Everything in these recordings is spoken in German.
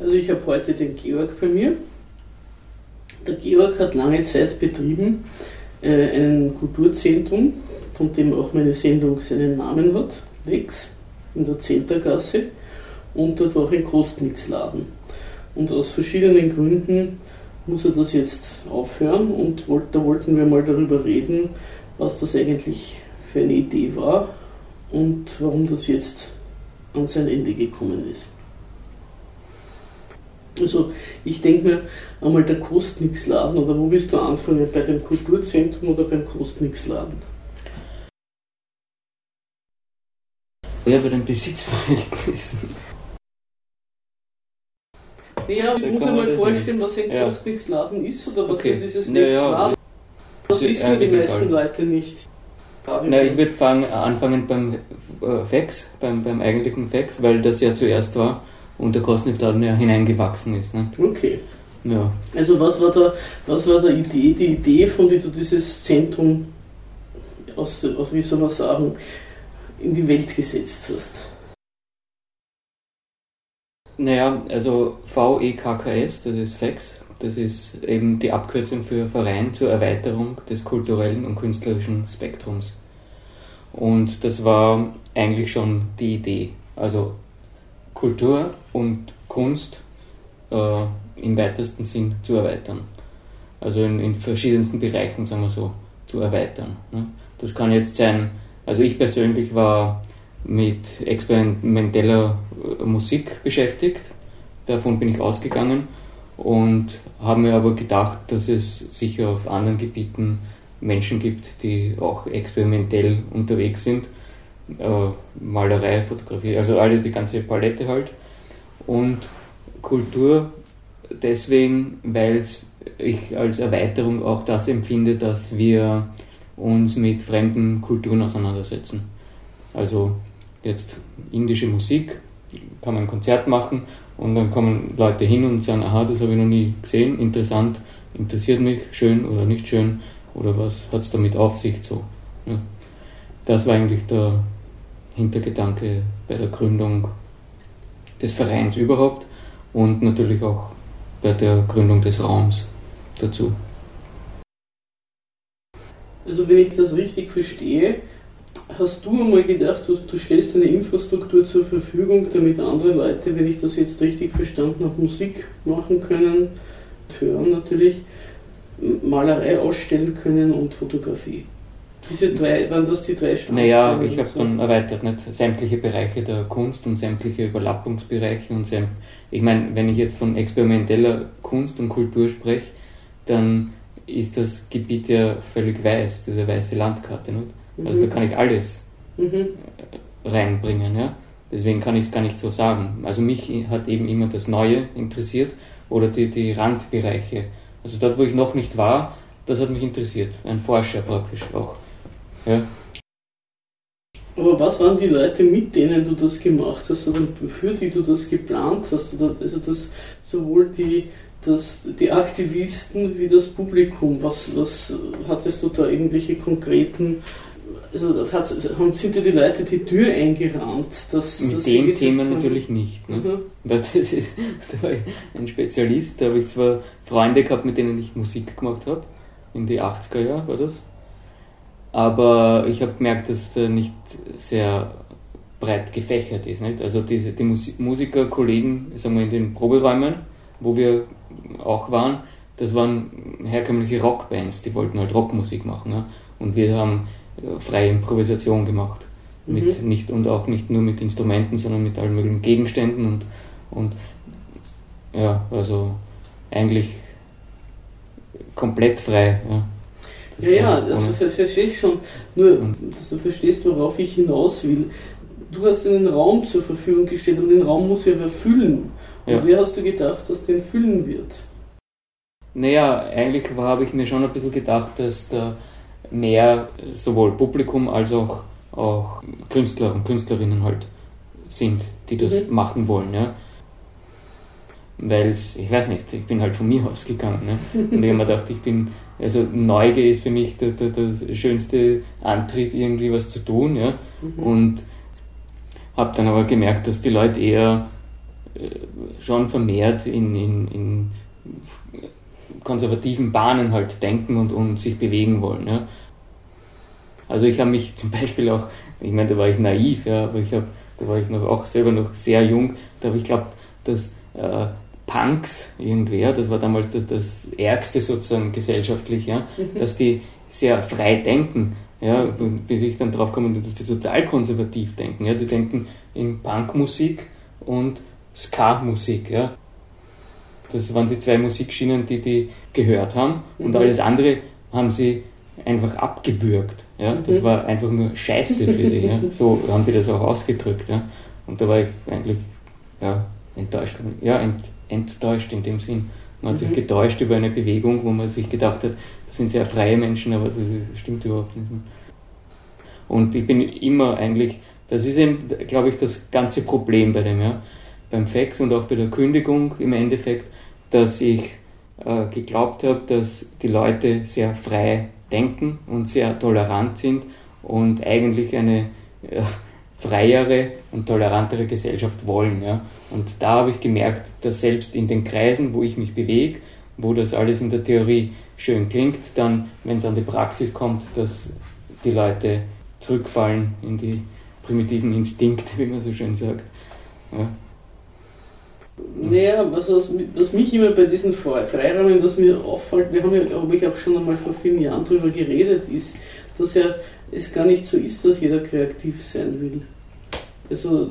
Also ich habe heute den Georg bei mir. Der Georg hat lange Zeit betrieben äh, ein Kulturzentrum, von dem auch meine Sendung seinen Namen hat, Wex, in der Zentergasse. Und dort war auch ein Kostnixladen. Und aus verschiedenen Gründen muss er das jetzt aufhören und da wollten wir mal darüber reden, was das eigentlich für eine Idee war und warum das jetzt an sein Ende gekommen ist. Also ich denke mir einmal der Kostnix-Laden oder wo willst du anfangen? Bei dem Kulturzentrum oder beim Kostnix-Laden? Ja, bei den Besitzverhältnissen. Ja, ich muss mir mal vorstellen, was ein ja. Kostnix-Laden ist oder was okay. ist dieses ja, ja. Das wissen die meisten Leute nicht. Na, ich würde anfangen beim äh, Fax, beim, beim eigentlichen Fax, weil das ja zuerst war und der Kosnitladen ja hineingewachsen ist. Ne? Okay. Ja. Also was war da, was war da Idee, die Idee, von der du dieses Zentrum aus, aus, wie soll man sagen, in die Welt gesetzt hast? Naja, also VEKKS, das ist FAX, das ist eben die Abkürzung für Verein zur Erweiterung des kulturellen und künstlerischen Spektrums. Und das war eigentlich schon die Idee. Also Kultur und Kunst äh, im weitesten Sinn zu erweitern. Also in, in, verschiedensten Bereichen, sagen wir so, zu erweitern. Ne? Das kann jetzt sein, also ich persönlich war mit experimenteller äh, Musik beschäftigt, davon bin ich ausgegangen und habe mir aber gedacht, dass es sicher auf anderen Gebieten Menschen gibt, die auch experimentell unterwegs sind äh, Malerei, Fotografie, also alle die ganze Palette halt. Und Kultur deswegen, weil ich als Erweiterung auch das empfinde, dass wir uns mit fremden Kulturen auseinandersetzen. Also jetzt indische Musik, kann man ein Konzert machen und dann kommen Leute hin und sagen, aha, das habe ich noch nie gesehen, interessant, interessiert mich, schön oder nicht schön oder was hat es damit auf sich so. Ja. Das war eigentlich der, Hintergedanke bei der Gründung des Vereins überhaupt und natürlich auch bei der Gründung des Raums dazu. Also wenn ich das richtig verstehe, hast du einmal gedacht, du, du stellst eine Infrastruktur zur Verfügung, damit andere Leute, wenn ich das jetzt richtig verstanden habe, Musik machen können, hören natürlich, Malerei ausstellen können und Fotografie. Diese drei, waren das die drei Standbeine? Naja, ich habe so? dann erweitert, nicht? sämtliche Bereiche der Kunst und sämtliche Überlappungsbereiche und säm ich meine, wenn ich jetzt von experimenteller Kunst und Kultur spreche, dann ist das Gebiet ja völlig weiß, diese weiße Landkarte. Nicht? Also mhm. da kann ich alles mhm. reinbringen. Ja? Deswegen kann ich es gar nicht so sagen. Also mich hat eben immer das Neue interessiert oder die, die Randbereiche. Also dort, wo ich noch nicht war, das hat mich interessiert. Ein Forscher praktisch auch. Ja. Aber was waren die Leute, mit denen du das gemacht hast oder für die du das geplant hast? Oder also das sowohl die, das, die Aktivisten wie das Publikum. Was, was hattest du da irgendwelche konkreten also hat, sind dir die Leute die Tür eingerannt? Dass, Mit dass dem Thema natürlich nicht. Ne? Mhm. Das ist, da war ich ein Spezialist, da habe ich zwar Freunde gehabt, mit denen ich Musik gemacht habe, in die 80er Jahre war das, aber ich habe gemerkt, dass der nicht sehr breit gefächert ist. Nicht? Also diese, die Musikerkollegen, sagen wir in den Proberäumen, wo wir auch waren, das waren herkömmliche Rockbands, die wollten halt Rockmusik machen. Ja? Und wir haben äh, freie Improvisation gemacht. Mit mhm. nicht, und auch nicht nur mit Instrumenten, sondern mit allen möglichen Gegenständen und, und ja, also eigentlich komplett frei. Ja. Ja, ja, das verstehe ich schon. Nur, dass du verstehst, worauf ich hinaus will. Du hast einen Raum zur Verfügung gestellt und den Raum muss ja wer füllen. Und ja. wer hast du gedacht, dass den füllen wird? Naja, eigentlich habe ich mir schon ein bisschen gedacht, dass da mehr sowohl Publikum als auch, auch Künstler und Künstlerinnen halt sind, die das mhm. machen wollen. Ja weil ich weiß nicht, ich bin halt von mir ausgegangen. Ne? Und ich habe mir gedacht, ich bin, also Neugier ist für mich der, der, der schönste Antrieb, irgendwie was zu tun. Ja? Mhm. Und habe dann aber gemerkt, dass die Leute eher schon vermehrt in, in, in konservativen Bahnen halt denken und, und sich bewegen wollen. Ja. Also ich habe mich zum Beispiel auch, ich meine, da war ich naiv, ja, aber ich habe, da war ich noch auch selber noch sehr jung, da habe ich glaubt, dass äh, Punks irgendwer, das war damals das, das Ärgste sozusagen gesellschaftlich, ja, mhm. dass die sehr frei denken, ja, bis ich dann drauf komme, dass die total konservativ denken. Ja, die denken in Punkmusik und Ska-Musik. Ja. Das waren die zwei Musikschienen, die die gehört haben und mhm. alles andere haben sie einfach abgewürgt. Ja. Das mhm. war einfach nur Scheiße für die. Ja. So haben die das auch ausgedrückt. Ja. Und da war ich eigentlich ja, enttäuscht. Ja, ent, enttäuscht in dem Sinn. Man hat mhm. sich getäuscht über eine Bewegung, wo man sich gedacht hat, das sind sehr freie Menschen, aber das stimmt überhaupt nicht. Und ich bin immer eigentlich, das ist eben, glaube ich, das ganze Problem bei dem, ja, beim Fax und auch bei der Kündigung im Endeffekt, dass ich äh, geglaubt habe, dass die Leute sehr frei denken und sehr tolerant sind und eigentlich eine äh, freiere und tolerantere Gesellschaft wollen. Ja. Und da habe ich gemerkt, dass selbst in den Kreisen, wo ich mich bewege, wo das alles in der Theorie schön klingt, dann, wenn es an die Praxis kommt, dass die Leute zurückfallen in die primitiven Instinkte, wie man so schön sagt. Ja. Naja, was, was, was mich immer bei diesen Freirahmen, was mir auffällt, wir haben ja, glaube ich, auch schon einmal vor vielen Jahren darüber geredet, ist, dass ja es gar nicht so ist, dass jeder kreativ sein will. Also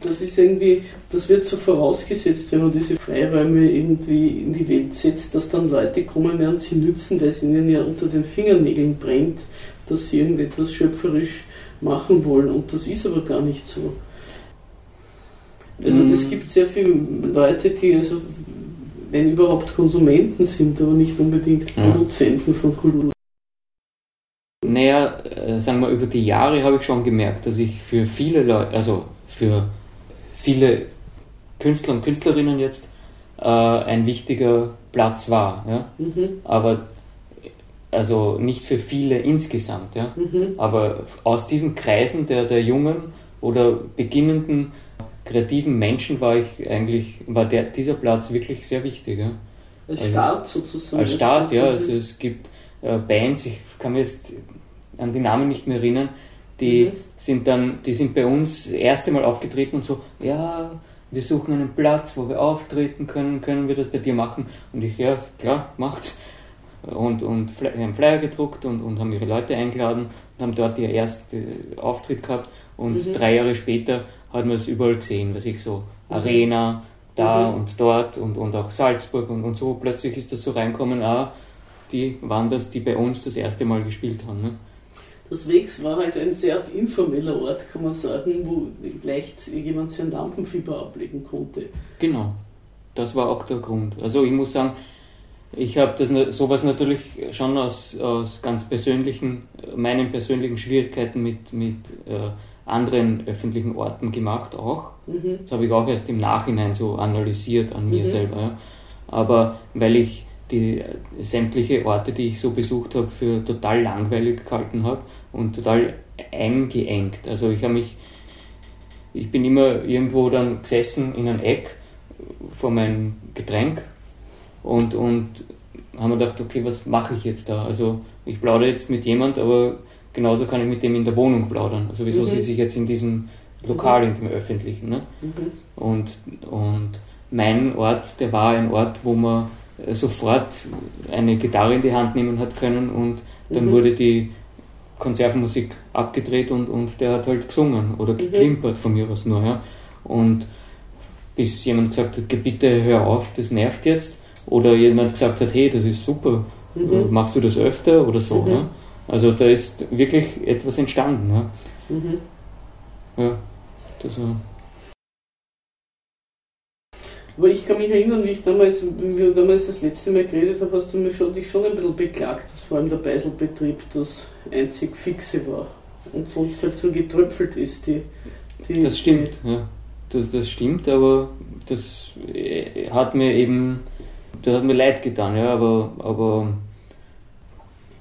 das ist irgendwie, das wird so vorausgesetzt, wenn man diese Freiräume irgendwie in die Welt setzt, dass dann Leute kommen werden, sie nützen, weil es ihnen ja unter den Fingernägeln brennt, dass sie irgendetwas schöpferisch machen wollen. Und das ist aber gar nicht so. Also es mhm. gibt sehr viele Leute, die also, wenn überhaupt Konsumenten sind, aber nicht unbedingt Produzenten von Kultur. Naja, äh, sagen wir, über die Jahre habe ich schon gemerkt, dass ich für viele Leute, also für viele Künstler und Künstlerinnen jetzt äh, ein wichtiger Platz war. Ja? Mhm. Aber also nicht für viele insgesamt, ja? Mhm. aber aus diesen Kreisen der, der jungen oder beginnenden kreativen Menschen war ich eigentlich, war der, dieser Platz wirklich sehr wichtig. Ja? Als also, Start sozusagen. Als Start, ja. Also es gibt äh, Bands, ich kann mir jetzt an die Namen nicht mehr erinnern, die mhm. sind dann, die sind bei uns das erste Mal aufgetreten und so, ja, wir suchen einen Platz, wo wir auftreten können, können wir das bei dir machen? Und ich, ja, klar, macht's. Und, und haben Flyer gedruckt und, und haben ihre Leute eingeladen und haben dort ihr ersten Auftritt gehabt. Und mhm. drei Jahre später hat man es überall gesehen, was ich so, mhm. Arena, da mhm. und dort und, und auch Salzburg und, und so. Plötzlich ist das so reinkommen, ah, die waren das, die bei uns das erste Mal gespielt haben. Ne? Das Wegs war halt ein sehr informeller Ort, kann man sagen, wo leicht jemand sein Lampenfieber ablegen konnte. Genau, das war auch der Grund. Also ich muss sagen, ich habe das sowas natürlich schon aus, aus ganz persönlichen, meinen persönlichen Schwierigkeiten mit, mit äh, anderen öffentlichen Orten gemacht auch. Mhm. Das habe ich auch erst im Nachhinein so analysiert an mir mhm. selber. Ja. Aber weil ich die sämtliche Orte, die ich so besucht habe, für total langweilig gehalten habe und total eingeengt. Also ich habe mich, ich bin immer irgendwo dann gesessen in einem Eck vor meinem Getränk und, und haben mir gedacht, okay, was mache ich jetzt da? Also ich plaudere jetzt mit jemand, aber genauso kann ich mit dem in der Wohnung plaudern. Also wieso mhm. sitze ich jetzt in diesem Lokal, in dem öffentlichen? Ne? Mhm. Und, und mein Ort, der war ein Ort, wo man sofort eine Gitarre in die Hand nehmen hat können und dann mhm. wurde die Konservenmusik abgedreht und, und der hat halt gesungen oder mhm. geklimpert von mir aus nur. Ja. Und bis jemand gesagt hat, bitte hör auf, das nervt jetzt. Oder jemand gesagt hat, hey, das ist super, mhm. Äh, machst du das öfter oder so. Mhm. Ja. Also da ist wirklich etwas entstanden. Ja, mhm. ja das war. Aber ich kann mich erinnern, wie ich damals, wie wir damals das letzte Mal geredet haben, hast du mir schon, dich schon ein bisschen beklagt, dass vor allem der Beiselbetrieb das einzig Fixe war und sonst halt so getröpfelt ist. Die, die das stimmt, die, ja. Das, das stimmt, aber das äh, hat mir eben, das hat mir leid getan, ja, aber, aber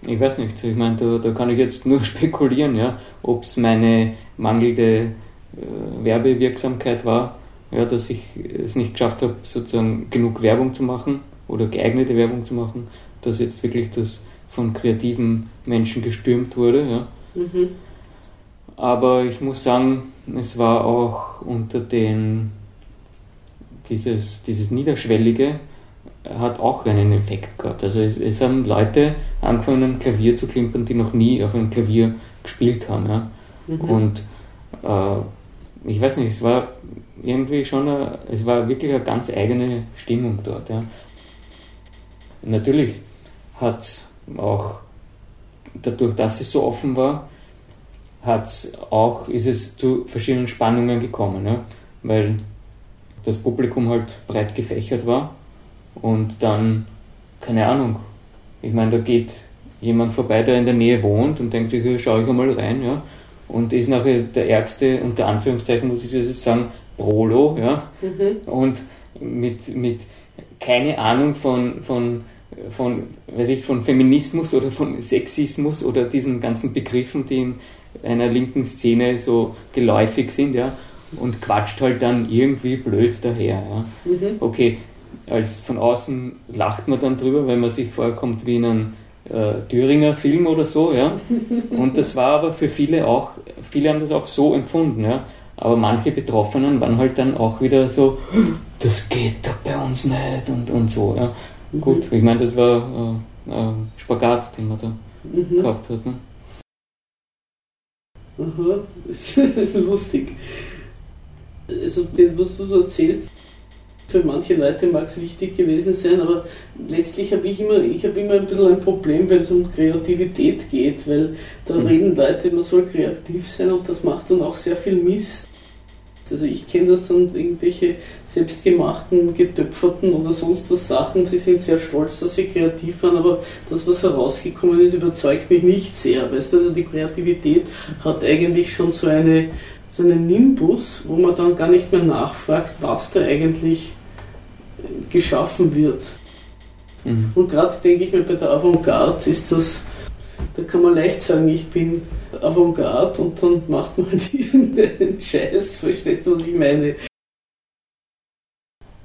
ich weiß nicht, ich meine, da, da kann ich jetzt nur spekulieren, ja, ob es meine mangelnde äh, Werbewirksamkeit war ja, dass ich es nicht geschafft habe, sozusagen genug Werbung zu machen oder geeignete Werbung zu machen, dass jetzt wirklich das von kreativen Menschen gestürmt wurde. Ja. Mhm. Aber ich muss sagen, es war auch unter den dieses, dieses Niederschwellige hat auch einen Effekt gehabt. Also es, es haben Leute angefangen, Klavier zu klimpern, die noch nie auf einem Klavier gespielt haben. Ja. Mhm. Und äh, ich weiß nicht, es war irgendwie schon, eine, es war wirklich eine ganz eigene Stimmung dort. Ja. Natürlich hat auch dadurch, dass es so offen war, hat's auch, ist es zu verschiedenen Spannungen gekommen, ja? weil das Publikum halt breit gefächert war und dann, keine Ahnung, ich meine, da geht jemand vorbei, der in der Nähe wohnt und denkt sich, hier schau ich einmal rein, ja, und ist nachher der ärgste, unter Anführungszeichen muss ich das jetzt sagen, Prolo, ja, mhm. und mit, mit keine Ahnung von, von, von, weiß ich, von Feminismus oder von Sexismus oder diesen ganzen Begriffen, die in einer linken Szene so geläufig sind, ja, und quatscht halt dann irgendwie blöd daher, ja. Mhm. Okay, als von außen lacht man dann drüber, wenn man sich vorkommt wie in einem äh, Thüringer Film oder so, ja. Und das war aber für viele auch, viele haben das auch so empfunden, ja. Aber manche Betroffenen waren halt dann auch wieder so, das geht doch bei uns nicht und, und so, ja. Mhm. Gut, ich meine, das war äh, äh, Spagat, den man da mhm. gehabt hat. Ne? Aha, lustig. Also, was du so erzählst, für manche Leute mag es wichtig gewesen sein, aber letztlich habe ich immer, ich habe immer ein bisschen ein Problem, wenn es um Kreativität geht, weil da mhm. reden Leute, man soll kreativ sein und das macht dann auch sehr viel Mist. Also ich kenne das dann irgendwelche selbstgemachten, getöpferten oder sonst was Sachen, sie sind sehr stolz, dass sie kreativ waren, aber das, was herausgekommen ist, überzeugt mich nicht sehr. Weißt du, also die Kreativität hat eigentlich schon so eine so einen Nimbus, wo man dann gar nicht mehr nachfragt, was da eigentlich geschaffen wird. Mhm. Und gerade denke ich mir bei der Avantgarde ist das, da kann man leicht sagen, ich bin Avantgarde und dann macht man halt irgendeinen Scheiß, verstehst du, was ich meine?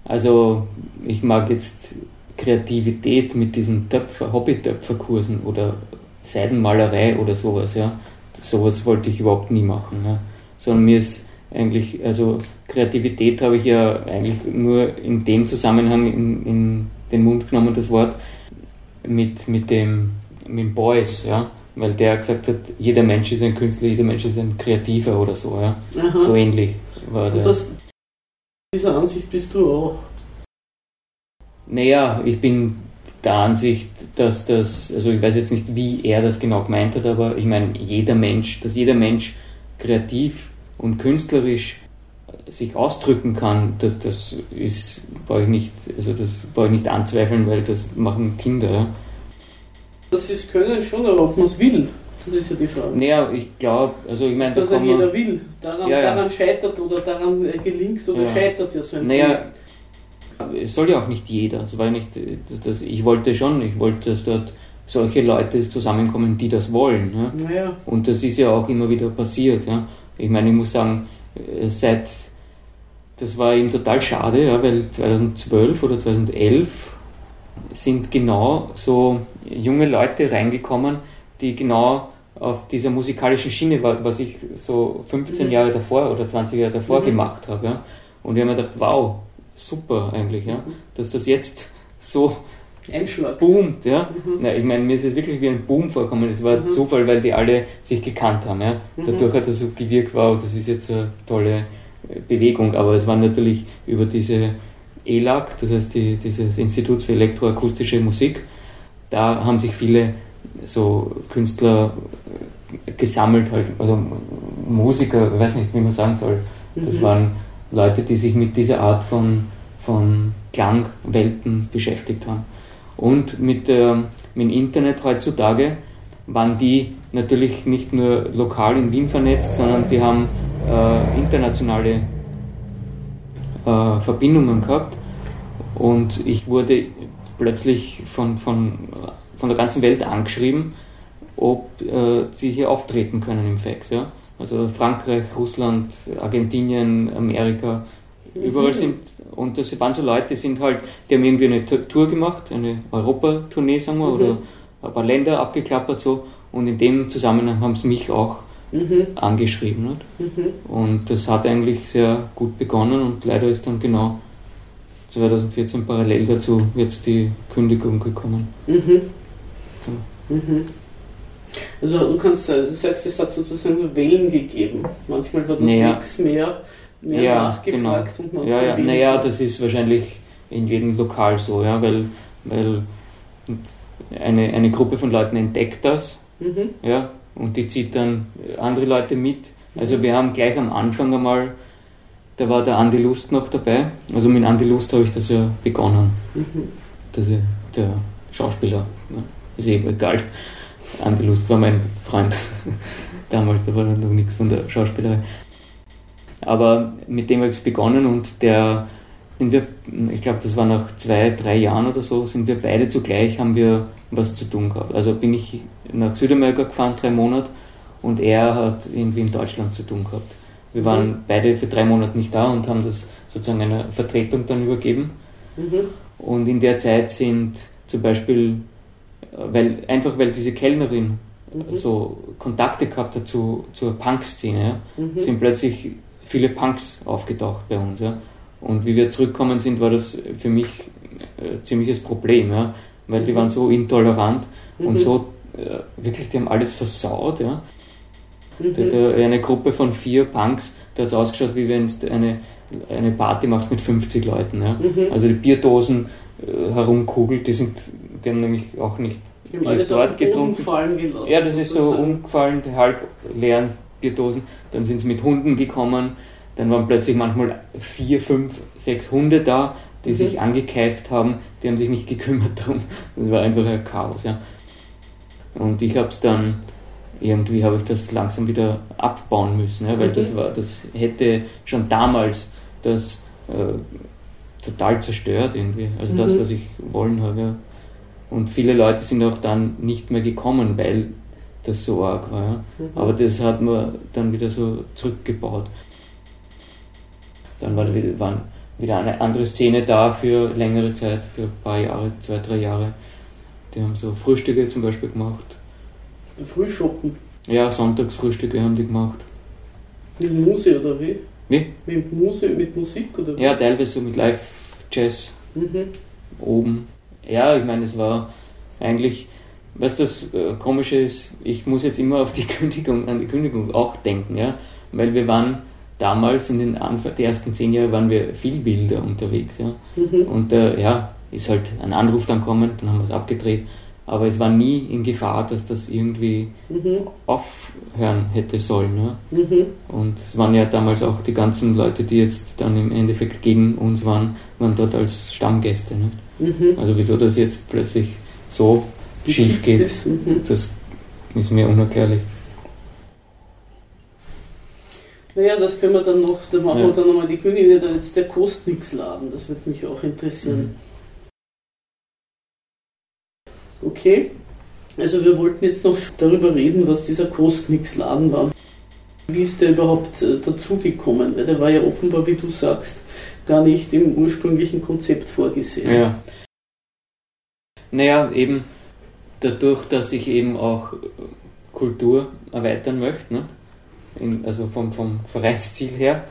Also ich mag jetzt Kreativität mit diesen Töpfer, Hobby-Töpferkursen oder Seidenmalerei oder sowas, ja. Sowas wollte ich überhaupt nie machen. Ja sondern mir ist eigentlich, also Kreativität habe ich ja eigentlich nur in dem Zusammenhang in, in den Mund genommen, das Wort, mit, mit dem mit Beuys, ja, weil der gesagt hat, jeder Mensch ist ein Künstler, jeder Mensch ist ein Kreativer oder so, ja. Aha. So ähnlich war der. Das, dieser Ansicht bist du auch. Naja, ich bin der Ansicht, dass das, also ich weiß jetzt nicht, wie er das genau gemeint hat, aber ich meine, jeder Mensch, dass jeder Mensch kreativ und künstlerisch sich ausdrücken kann, das, das ist, brauche ich nicht, also das brauche ich nicht anzweifeln, weil das machen Kinder. Das ist Können schon, aber ob man es will, das ist ja die Frage. Naja, ich glaube, also ich meine, da Dass ja jeder will. Daran, ja, ja. daran scheitert oder daran gelingt oder scheitert ja so ein Naja, es soll ja auch nicht jeder. Das war nicht, das, ich wollte schon, ich wollte, dass dort solche Leute zusammenkommen, die das wollen. Ja? Naja. Und das ist ja auch immer wieder passiert. Ja? Ich meine, ich muss sagen, äh, seit, das war eben total schade, ja, weil 2012 oder 2011 sind genau so junge Leute reingekommen, die genau auf dieser musikalischen Schiene, was ich so 15 mhm. Jahre davor oder 20 Jahre davor mhm. gemacht habe. Ja. Und ich habe mir gedacht, wow, super eigentlich, ja, mhm. dass das jetzt so Einschlag. boomt. Ja? Mhm. Na, ich meine, mir ist es wirklich wie ein Boom vorkommen. Es war mhm. Zufall, weil die alle sich gekannt haben. Ja? Mhm. Dadurch hat er so gewirkt, wow, das ist jetzt eine tolle äh, Bewegung. Aber es war natürlich über diese ELAG, das heißt die, dieses Institut für elektroakustische Musik, da haben sich viele so Künstler äh, gesammelt, halt, also Musiker, ich weiß nicht, wie man sagen soll. Das mhm. waren Leute, die sich mit dieser Art von, von Klangwelten beschäftigt haben. Und mit, äh, mit dem Internet heutzutage waren die natürlich nicht nur lokal in Wien vernetzt, sondern die haben äh, internationale äh, Verbindungen gehabt. Und ich wurde plötzlich von, von, von der ganzen Welt angeschrieben, ob äh, sie hier auftreten können im Fax. Ja? Also Frankreich, Russland, Argentinien, Amerika, Überall sind, und das waren so Leute, die sind halt, die haben irgendwie eine Tour gemacht, eine Europatournee, sagen wir, mhm. oder ein paar Länder abgeklappert so, und in dem Zusammenhang haben sie mich auch mhm. angeschrieben. Nicht? Mhm. Und das hat eigentlich sehr gut begonnen und leider ist dann genau 2014 parallel dazu jetzt die Kündigung gekommen. Mhm. Ja. Mhm. Also du kannst, also du sagst, es hat sozusagen Wellen gegeben. Manchmal war das naja. nichts mehr, mehr ja, nachgefragt genau. und manchmal ja, ja. Naja, das ist wahrscheinlich in jedem Lokal so, ja, weil, weil eine, eine Gruppe von Leuten entdeckt das, mhm. ja, und die zieht dann andere Leute mit. Also mhm. wir haben gleich am Anfang einmal, da war der Andi Lust noch dabei, also mit Andi Lust habe ich das ja begonnen. Mhm. Das, der Schauspieler, ja, ist eben egal. Andi Lust war mein Freund damals, da war noch nichts von der Schauspielerei. Aber mit dem habe ich begonnen und der sind wir, ich glaube, das war nach zwei, drei Jahren oder so, sind wir beide zugleich, haben wir was zu tun gehabt. Also bin ich nach Südamerika gefahren, drei Monate, und er hat irgendwie in Deutschland zu tun gehabt. Wir waren mhm. beide für drei Monate nicht da und haben das sozusagen einer Vertretung dann übergeben. Mhm. Und in der Zeit sind zum Beispiel weil, einfach weil diese Kellnerin mhm. so Kontakte gehabt hat zu, zur Punk-Szene, ja, mhm. sind plötzlich viele Punks aufgetaucht bei uns. Ja. Und wie wir zurückgekommen sind, war das für mich ein äh, ziemliches Problem, ja, weil die waren so intolerant und mhm. so äh, wirklich, die haben alles versaut. Ja. Mhm. Da, da eine Gruppe von vier Punks, da hat es ausgeschaut, wie wenn du eine, eine Party machst mit 50 Leuten. Ja. Mhm. Also die Bierdosen äh, herumkugelt, die sind die haben nämlich auch nicht dort getrunken. Ja, das ist so umgefallen, halb leeren Bierdosen. Dann sind sie mit Hunden gekommen. Dann waren plötzlich manchmal vier, fünf, sechs Hunde da, die mhm. sich angekeift haben. Die haben sich nicht gekümmert darum. Das war einfach ein Chaos. Ja. Und ich habe es dann irgendwie habe ich das langsam wieder abbauen müssen, ja, weil mhm. das war, das hätte schon damals das äh, total zerstört irgendwie. Also mhm. das, was ich wollen habe. Ja. Und viele Leute sind auch dann nicht mehr gekommen, weil das so arg war. Ja. Mhm. Aber das hat man dann wieder so zurückgebaut. Dann war wieder, waren wieder eine andere Szene da für längere Zeit, für ein paar Jahre, zwei, drei Jahre. Die haben so Frühstücke zum Beispiel gemacht. Frühschoppen? Ja, Sonntagsfrühstücke haben die gemacht. Mit Musik oder wie? Wie? Mit Musik, mit Musik oder wie? Ja, teilweise so mit Live-Jazz. Mhm. Oben ja, ich meine, es war eigentlich, was das äh, Komische ist, ich muss jetzt immer auf die Kündigung, an die Kündigung auch denken, ja, weil wir waren damals in den Anfang, die ersten zehn Jahre waren wir viel wilder unterwegs, ja, mhm. und äh, ja, ist halt ein Anruf dann kommen, dann haben wir es abgedreht, aber es war nie in Gefahr, dass das irgendwie mhm. aufhören hätte sollen. Ja? Mhm. Und es waren ja damals auch die ganzen Leute, die jetzt dann im Endeffekt gegen uns waren, waren dort als Stammgäste. Ne? Mhm. Also wieso das jetzt plötzlich so schief geht, das? Mhm. das ist mir unerklärlich. Naja, das können wir dann noch, da machen ja. wir dann nochmal die Königin, jetzt der Kostnix-Laden, das würde mich auch interessieren. Mhm. Okay, also wir wollten jetzt noch darüber reden, was dieser Kostnix-Laden war. Wie ist der überhaupt äh, dazugekommen? Weil der war ja offenbar, wie du sagst, gar nicht im ursprünglichen Konzept vorgesehen. Ja. Naja, eben dadurch, dass ich eben auch Kultur erweitern möchte, ne? In, also vom, vom Vereinsziel her.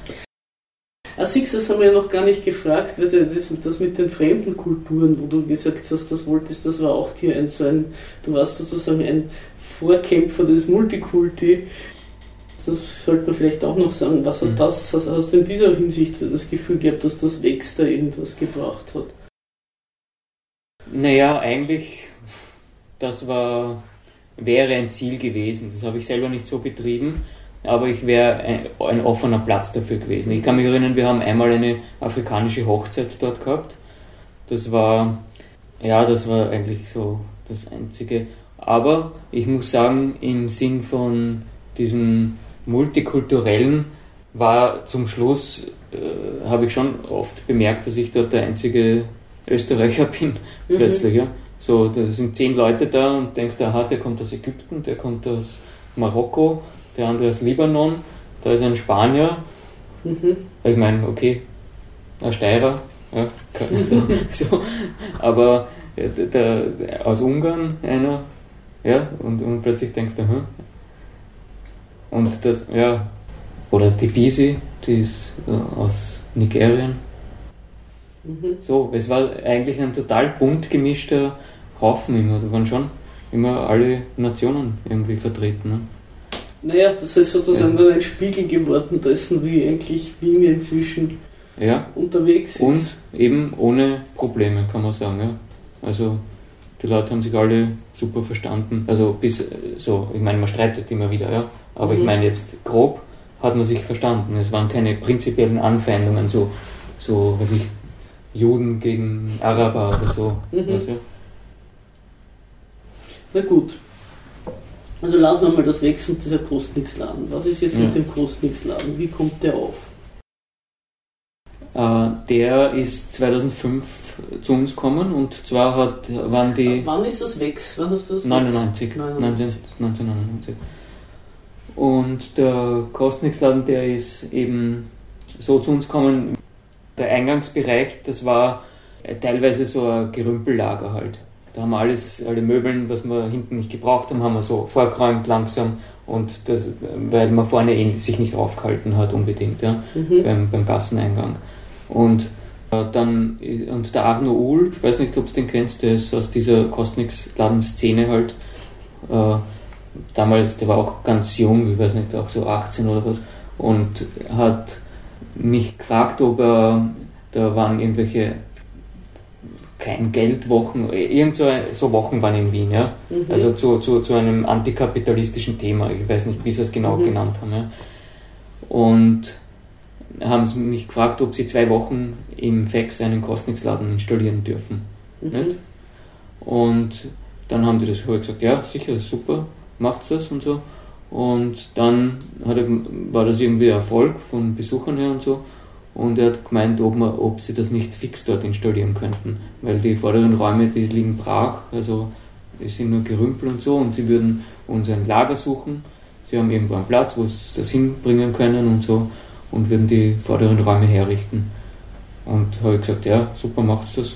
Ah, siehst das haben wir ja noch gar nicht gefragt, das, das mit den fremden Kulturen, wo du gesagt hast, das wolltest, das war auch dir ein so ein, du warst sozusagen ein Vorkämpfer des Multikulti. Das sollte man vielleicht auch noch sagen. Was hat mhm. das, hast, hast du in dieser Hinsicht das Gefühl gehabt, dass das Wächst da irgendwas gebracht hat? Naja, eigentlich, das war, wäre ein Ziel gewesen. Das habe ich selber nicht so betrieben aber ich wäre ein, ein, offener Platz dafür gewesen. Ich kann mich erinnern, wir haben einmal eine afrikanische Hochzeit dort gehabt. Das war, ja, das war eigentlich so das Einzige. Aber ich muss sagen, im Sinn von diesen multikulturellen war zum Schluss, äh, habe ich schon oft bemerkt, dass ich dort der einzige Österreicher bin, mhm. plötzlich. Ja. So, da sind zehn Leute da und denkst, aha, der kommt aus Ägypten, der kommt aus Marokko, der andere aus Libanon, da ist ein Spanier. Mhm. Ich meine, okay, ein Steirer, ja, so, so, aber der, aus Ungarn einer, ja, und, und plötzlich denkst du, hm. Und das, ja, oder die Bisi, die ist äh, aus Nigerien. Mhm. So, es war eigentlich ein total bunt gemischter Haufen immer. Da waren schon immer alle Nationen irgendwie vertreten. Ne? Naja, das ist sozusagen ja. ein Spiegel geworden dessen, wie eigentlich Wien inzwischen ja. unterwegs ist. Und eben ohne Probleme, kann man sagen. Ja. Also die Leute haben sich alle super verstanden. Also bis so, ich meine, man streitet immer wieder, ja. Aber mhm. ich meine jetzt grob hat man sich verstanden. Es waren keine prinzipiellen Anfeindungen, so, so was ich, Juden gegen Araber oder so. Mhm. Weißt du? Na gut. Also lassen wir mal das weg von dieser Kostnix-Laden. Was ist jetzt ja. mit dem Kostnix-Laden? Wie kommt der auf? Äh, der ist 2005 zu uns gekommen und zwar hat, waren die. Äh, wann ist das weg? Wann hast du das 99, 99. 1999. Und der Kostnix-Laden, der ist eben so zu uns gekommen. Der Eingangsbereich, das war teilweise so ein Gerümpellager halt. Da haben wir alles, alle Möbeln, was wir hinten nicht gebraucht haben, haben wir so vorgeräumt langsam und das, weil man vorne eh sich nicht aufgehalten hat unbedingt, ja, mhm. beim, beim Gasseneingang. Und äh, dann, und der Arno Uhl, ich weiß nicht, ob du den kennst, der ist aus dieser Kostnix-Laden-Szene halt, äh, damals, der war auch ganz jung, ich weiß nicht, auch so 18 oder was, und hat mich gefragt, ob er, da waren irgendwelche kein Geldwochen, irgend so, so Wochen waren in Wien, ja. Mhm. Also zu, zu, zu einem antikapitalistischen Thema. Ich weiß nicht, wie sie es genau mhm. genannt haben. Ja. Und haben sie mich gefragt, ob sie zwei Wochen im Fax einen Kostnix-Laden installieren dürfen. Mhm. Und dann haben die das halt gesagt, ja, sicher, super, macht's das und so. Und dann er, war das irgendwie Erfolg von Besuchern her und so. Und er hat gemeint, ob, man, ob sie das nicht fix dort installieren könnten, weil die vorderen Räume, die liegen brach, also es sind nur Gerümpel und so und sie würden uns ein Lager suchen. Sie haben irgendwo einen Platz, wo sie das hinbringen können und so und würden die vorderen Räume herrichten. Und habe ich gesagt, ja, super, macht's das.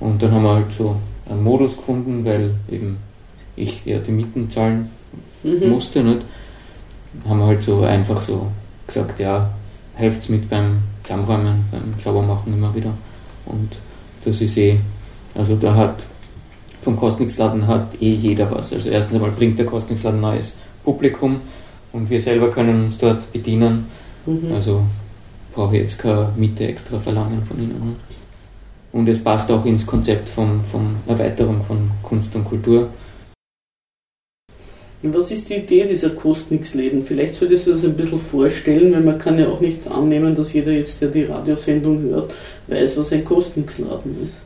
Und dann haben wir halt so einen Modus gefunden, weil eben ich ja die Mieten zahlen mhm. musste, nicht? Haben wir halt so einfach so gesagt, ja, helft mit beim Zusammenräumen, beim Saubermachen immer wieder. Und das ist eh, also da hat vom Kostnix-Laden hat eh jeder was. Also erstens einmal bringt der Kostnix-Laden neues Publikum und wir selber können uns dort bedienen. Mhm. Also brauche ich jetzt keine Miete extra verlangen von ihnen. Und es passt auch ins Konzept von, von Erweiterung von Kunst und Kultur. Was ist die Idee dieser Kostnix-Läden? Vielleicht solltest du das ein bisschen vorstellen, weil man kann ja auch nicht annehmen, dass jeder jetzt, der die Radiosendung hört, weiß, was ein Kostnix-Laden ist.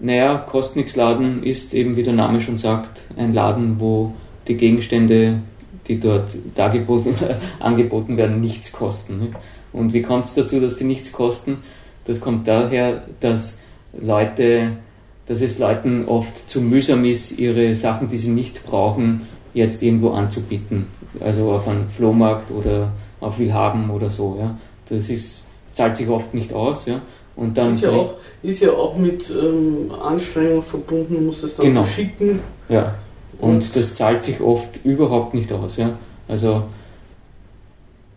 Naja, Kostnix-Laden ist eben, wie der Name schon sagt, ein Laden, wo die Gegenstände, die dort dargeboten, angeboten werden, nichts kosten. Und wie kommt es dazu, dass die nichts kosten? Das kommt daher, dass Leute dass es Leuten oft zu mühsam ist, ihre Sachen, die sie nicht brauchen, jetzt irgendwo anzubieten. Also auf einem Flohmarkt oder auf Willhaben oder so. Ja. Das ist, zahlt sich oft nicht aus. Ja. Und dann ist, ja auch, ist ja auch mit ähm, Anstrengung verbunden, man muss es dann genau. verschicken. Ja. Und, und das zahlt sich oft überhaupt nicht aus. Ja. Also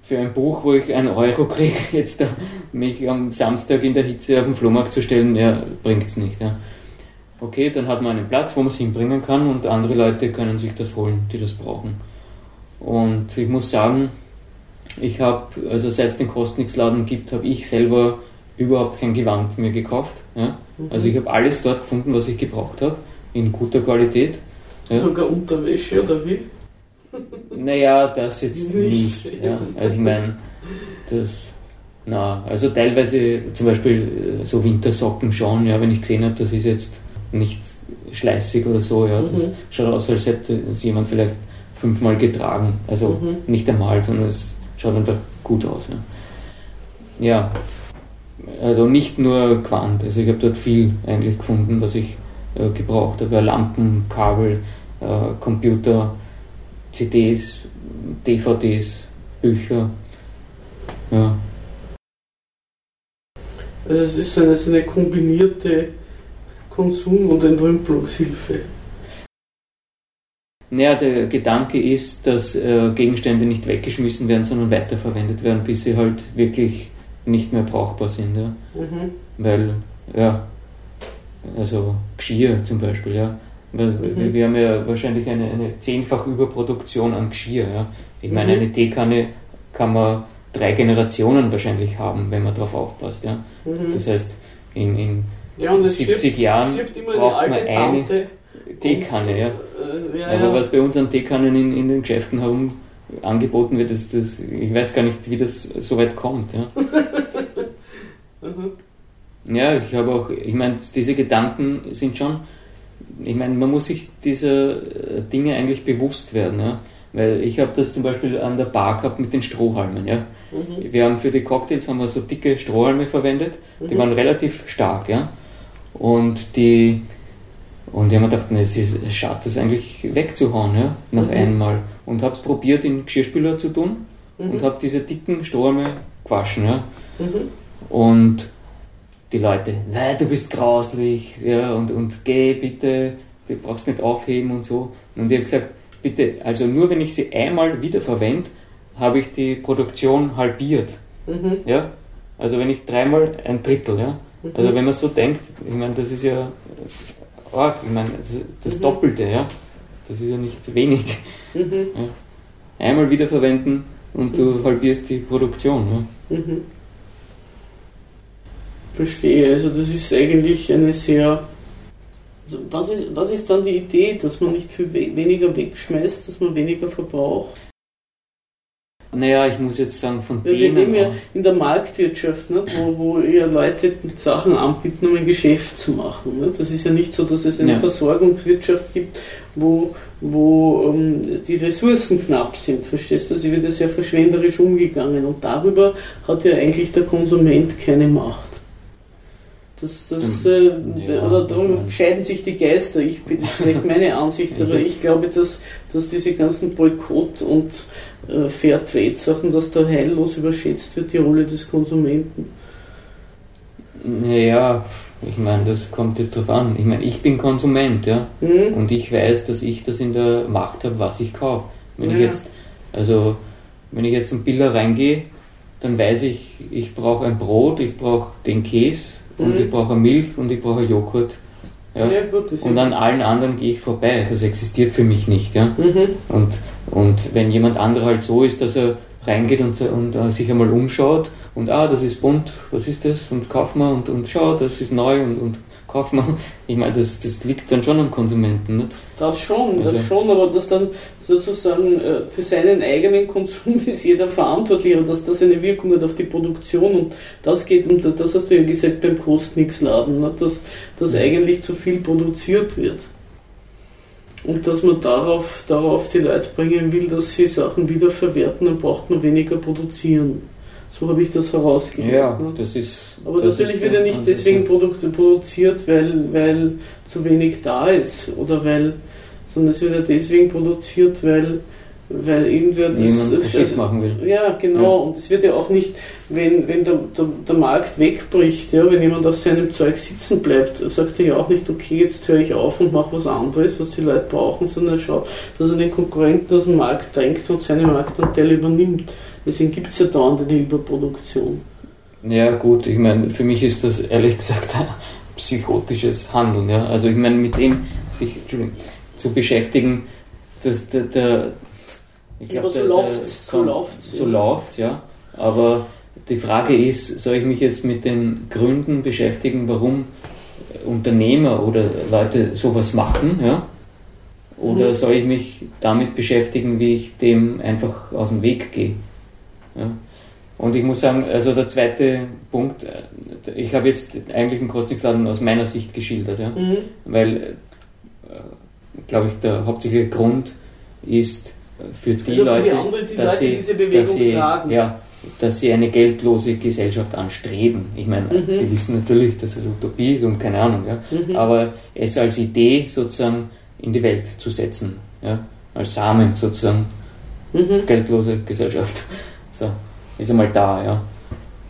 für ein Buch, wo ich einen Euro kriege, jetzt mich am Samstag in der Hitze auf den Flohmarkt zu stellen, ja, bringt es nicht. Ja okay, dann hat man einen Platz, wo man es hinbringen kann und andere Leute können sich das holen, die das brauchen. Und ich muss sagen, ich habe, also seit es den Kostnix-Laden gibt, habe ich selber überhaupt kein Gewand mehr gekauft. Ja? Mhm. Also ich habe alles dort gefunden, was ich gebraucht habe, in guter Qualität. Ja? Sogar Unterwäsche oder wie? Naja, das jetzt nicht. nicht ja. Also ich meine, das, na, also teilweise zum Beispiel äh, so Wintersocken schon, ja, wenn ich gesehen habe, das ist jetzt nicht schleißig oder so. Ja. Das mhm. schaut aus, als hätte es jemand vielleicht fünfmal getragen. Also mhm. nicht einmal, sondern es schaut einfach gut aus. Ja, ja. also nicht nur Quant. Also ich habe dort viel eigentlich gefunden, was ich äh, gebraucht habe. Lampen, Kabel, äh, Computer, CDs, DVDs, Bücher. Ja, Also es ist eine, so eine kombinierte Konsum- und Entrümpelungshilfe. Naja, der Gedanke ist, dass äh, Gegenstände nicht weggeschmissen werden, sondern weiterverwendet werden, bis sie halt wirklich nicht mehr brauchbar sind. Ja? Mhm. Weil, ja, also Geschirr zum Beispiel, ja. Weil Mhm. Wir haben ja wahrscheinlich eine, eine zehnfach Überproduktion an Geschirr. Ja? Ich meine, Mhm. eine Teekanne kann man drei Generationen wahrscheinlich haben, wenn man darauf aufpasst. Ja? Mhm. Das heißt, in, in ja, und es 70 stirbt, Jahren stirbt immer eine braucht man alte eine Tante. Teekanne. und, Ja? Äh, ja, Aber was bei uns an Teekannen in, in den Geschäften herum angeboten wird, ist das, ich weiß gar nicht, wie das so weit kommt. Ja, Mhm. ja ich habe auch, ich meine, diese Gedanken sind schon, ich meine, man muss sich dieser äh, Dinge eigentlich bewusst werden. Ja? Weil ich habe das zum Beispiel an der Bar gehabt mit den Strohhalmen. Ja? Mhm. Wir haben für die Cocktails haben wir so dicke Strohhalme verwendet, die Mhm. waren relativ stark. Ja? Und die und ich habe mir gedacht, es ist schade, das eigentlich wegzuhauen, ja, nach Mhm. einmal. Und habe es probiert, in den Geschirrspüler zu tun Mhm. und habe diese dicken Strohhalme gewaschen. Ja. Mhm. Und die Leute, nein, du bist grauslich, ja, und, und geh bitte, du brauchst nicht aufheben und so. Und ich habe gesagt, bitte, also nur wenn ich sie einmal wiederverwende, habe ich die Produktion halbiert. Mhm. Ja? Also wenn ich dreimal ein Drittel, ja. Mhm. Also wenn man so denkt, ich meine, das ist ja arg, ich meine, das, das Mhm. Doppelte, ja. Das ist ja nicht wenig. Mhm. Einmal wiederverwenden und du halbierst die Produktion. Mhm. Verstehe, also das ist eigentlich eine sehr. Also was, ist, was ist dann die Idee, dass man nicht viel we weniger wegschmeißt, dass man weniger verbraucht? Ja. Naja, ich muss jetzt sagen, von Ja, wir denen. leben ja in der Marktwirtschaft, nicht, wo, wo eher Leute Sachen anbieten, um ein Geschäft zu machen. Nicht? Das ist ja nicht so, dass es eine Ja. Versorgungswirtschaft gibt, wo, wo ähm, die Ressourcen knapp sind. Verstehst du? Also wird ja sehr verschwenderisch umgegangen und darüber hat ja eigentlich der Konsument keine Macht. Das, das, äh, Ja, oder darum ja. scheiden sich die Geister. Ich bin das ist vielleicht meine Ansicht, aber ich glaube, dass, dass diese ganzen Boykott- und äh, Fairtrade-Sachen, dass da heillos überschätzt wird, die Rolle des Konsumenten. Naja, ich meine, das kommt jetzt drauf an. Ich meine, ich bin Konsument, ja. Hm? Und ich weiß, dass ich das in der Macht habe, was ich kaufe. Wenn ich Ja. jetzt, also, wenn ich jetzt in Biller reingehe, dann weiß ich, ich brauche ein Brot, ich brauche den Käse und Mhm. ich brauche Milch und ich brauche Joghurt. Ja. gut, das Und an allen anderen gehe ich vorbei. Das existiert für mich nicht. Ja. Mhm. Und, und wenn jemand anderer halt so ist, dass er reingeht und, und äh, sich einmal umschaut und ah, das ist bunt, was ist das? Und kauf mal und, und schau, das ist neu und, und kauf mal. Ich meine, das, das liegt dann schon am Konsumenten. Nicht? Das schon, das Also- schon, aber dass dann sozusagen äh, für seinen eigenen Konsum ist jeder verantwortlich und dass das eine Wirkung hat auf die Produktion und das geht um, das hast du ja gesagt beim Kostnix-Laden, ne, dass, dass Ja. eigentlich zu viel produziert wird. Und dass man darauf, darauf die Leute bringen will, dass sie Sachen wiederverwerten, dann braucht man weniger produzieren. So habe ich das herausgehört. Ja, ne? das ist. Aber das natürlich ist wird er nicht deswegen. Produkte produziert, weil, weil zu wenig da ist. Oder weil, sondern es wird ja deswegen produziert, weil, weil irgendwer das. Jemand das- Geschäft machen will. ja, genau. Ja. Und es wird ja auch nicht, wenn, wenn der, der, der Markt wegbricht, ja, wenn jemand auf seinem Zeug sitzen bleibt, sagt er ja auch nicht, okay, jetzt höre ich auf und mache was anderes, was die Leute brauchen, sondern er schaut, dass er den Konkurrenten aus dem Markt drängt und seine Marktanteile übernimmt. Deswegen gibt es ja dauernd eine Überproduktion. Ja, gut, ich meine, für mich ist das ehrlich gesagt ein psychotisches Handeln. Ja? Also, ich meine, mit dem sich zu beschäftigen, dass der. der ich Ja, glaub, aber so der so läuft's, So ja. läuft, ja. Aber die Frage ist, soll ich mich jetzt mit den Gründen beschäftigen, warum Unternehmer oder Leute sowas machen, ja? Oder Mhm. soll ich mich damit beschäftigen, wie ich dem einfach aus dem Weg gehe? Ja? Und ich muss sagen, also der zweite Punkt, äh, ich habe jetzt eigentlich einen Kostnikladen aus meiner Sicht geschildert, ja? Mhm. weil, äh, glaube ich, der hauptsächliche Grund ist äh, für die Oder für die Leute, anderen, die dass, Leute, sie, diese Bewegung dass, sie, tragen. ja, dass sie eine geldlose Gesellschaft anstreben. Ich meine, Mhm. die wissen natürlich, dass es Utopie ist und keine Ahnung, ja? Mhm. aber es als Idee sozusagen in die Welt zu setzen, ja? als Samen sozusagen, Mhm. geldlose Gesellschaft. So, ist einmal da, ja.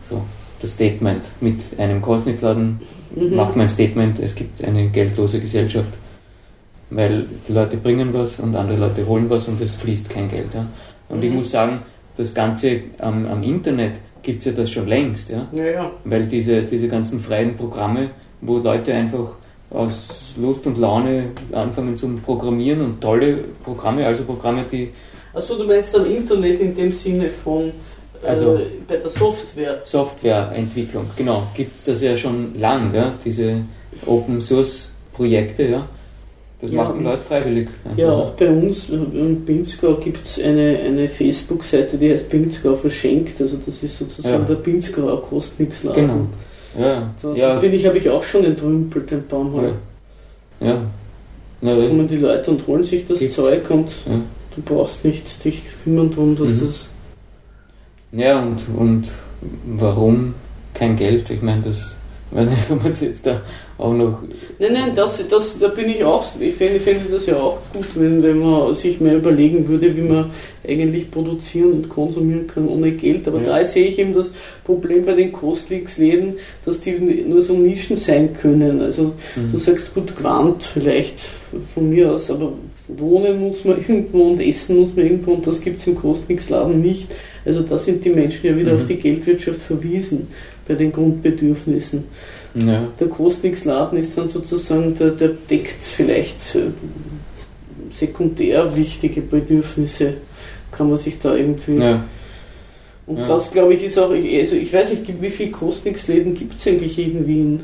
So. das Statement mit einem Kosnitzladen Mhm. macht mein Statement, es gibt eine geldlose Gesellschaft, weil die Leute bringen was und andere Leute holen was und es fließt kein Geld. Ja. Und ich Mhm. muss sagen, das Ganze am, am Internet gibt es ja das schon längst, ja. Ja, ja. weil diese, diese ganzen freien Programme, wo Leute einfach aus Lust und Laune anfangen zum Programmieren und tolle Programme, also Programme, die Achso, du meinst am Internet in dem Sinne von Also- äh, bei der Software. Softwareentwicklung, genau, gibt es das ja schon lang, ja, diese Open Source Projekte, ja. Das Ja. machen Leute freiwillig. einfach. Ja, auch bei uns äh, in Pinzgau gibt es eine, eine Facebook-Seite, die heißt Pinzgau verschenkt. Also das ist sozusagen Ja. der Pinzgauer Kostnixladen. Genau. Ja, Da, ja, da bin ich, habe ich auch schon entrümpelt, den Baum. ja. ja. Na, Da kommen die Leute und holen sich das Gibt's. Zeug und Ja. Du brauchst nicht dich kümmern darum, dass Mhm. das. ja und, und warum kein Geld? Ich meine, das weiß nicht, ob man es jetzt da auch noch Nein, nein, das, das, da bin ich auch. Ich fände, fände das ja auch gut, wenn, wenn man sich mehr überlegen würde, wie man eigentlich produzieren und konsumieren kann ohne Geld. Aber Ja. da sehe ich eben das Problem bei den Kostleaks-Läden, dass die nur so Nischen sein können. Also Mhm. du sagst gut Quant vielleicht von mir aus, aber wohnen muss man irgendwo und essen muss man irgendwo und das gibt es im Kostleaks-Laden nicht. Also da sind die Menschen ja wieder Mhm. auf die Geldwirtschaft verwiesen bei den Grundbedürfnissen. Ja. Der Kostnix-Laden ist dann sozusagen, der, der deckt vielleicht äh, sekundär wichtige Bedürfnisse, kann man sich da irgendwie. Ja. Und Ja. das glaube ich ist auch, ich- also ich weiß nicht, wie viele Kostnix-Läden gibt es eigentlich in Wien?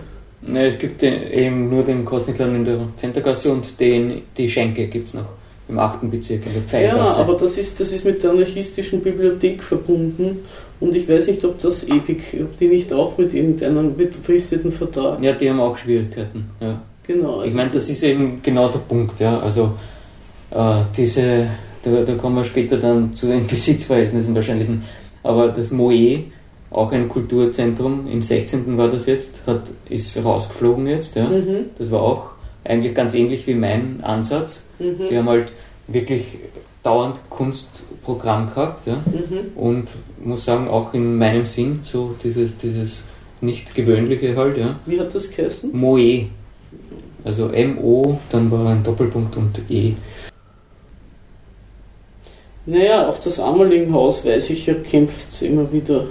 Ne, es gibt den, eben nur den Kosnikladen in der Zentergasse und den, die Schenke gibt es noch im 8. Bezirk in der Ja, Pfeilgasse. aber das ist, das ist mit der anarchistischen Bibliothek verbunden und ich weiß nicht, ob das ewig, ob die nicht auch mit irgendeinem befristeten Vertrag. ja, die haben auch Schwierigkeiten. Ja. Genau. Ich meine, das ist eben genau der Punkt. Ja. Also äh, diese, da, da kommen wir später dann zu den Besitzverhältnissen wahrscheinlich. Aber das Moe, auch ein Kulturzentrum, im 16. war das jetzt, hat, ist rausgeflogen jetzt. Ja. Mhm, Das war auch eigentlich ganz ähnlich wie mein Ansatz. mhm, Die haben halt wirklich dauernd Kunstprogramm gehabt. Ja. mhm. Und muss sagen, auch in meinem Sinn, so dieses, dieses nicht gewöhnliche halt, ja. Wie hat das geheißen? Moe. Also M-O, dann war ein Doppelpunkt und E. Naja, auch das Ammerlinghaus, weiß ich ja, kämpft immer wieder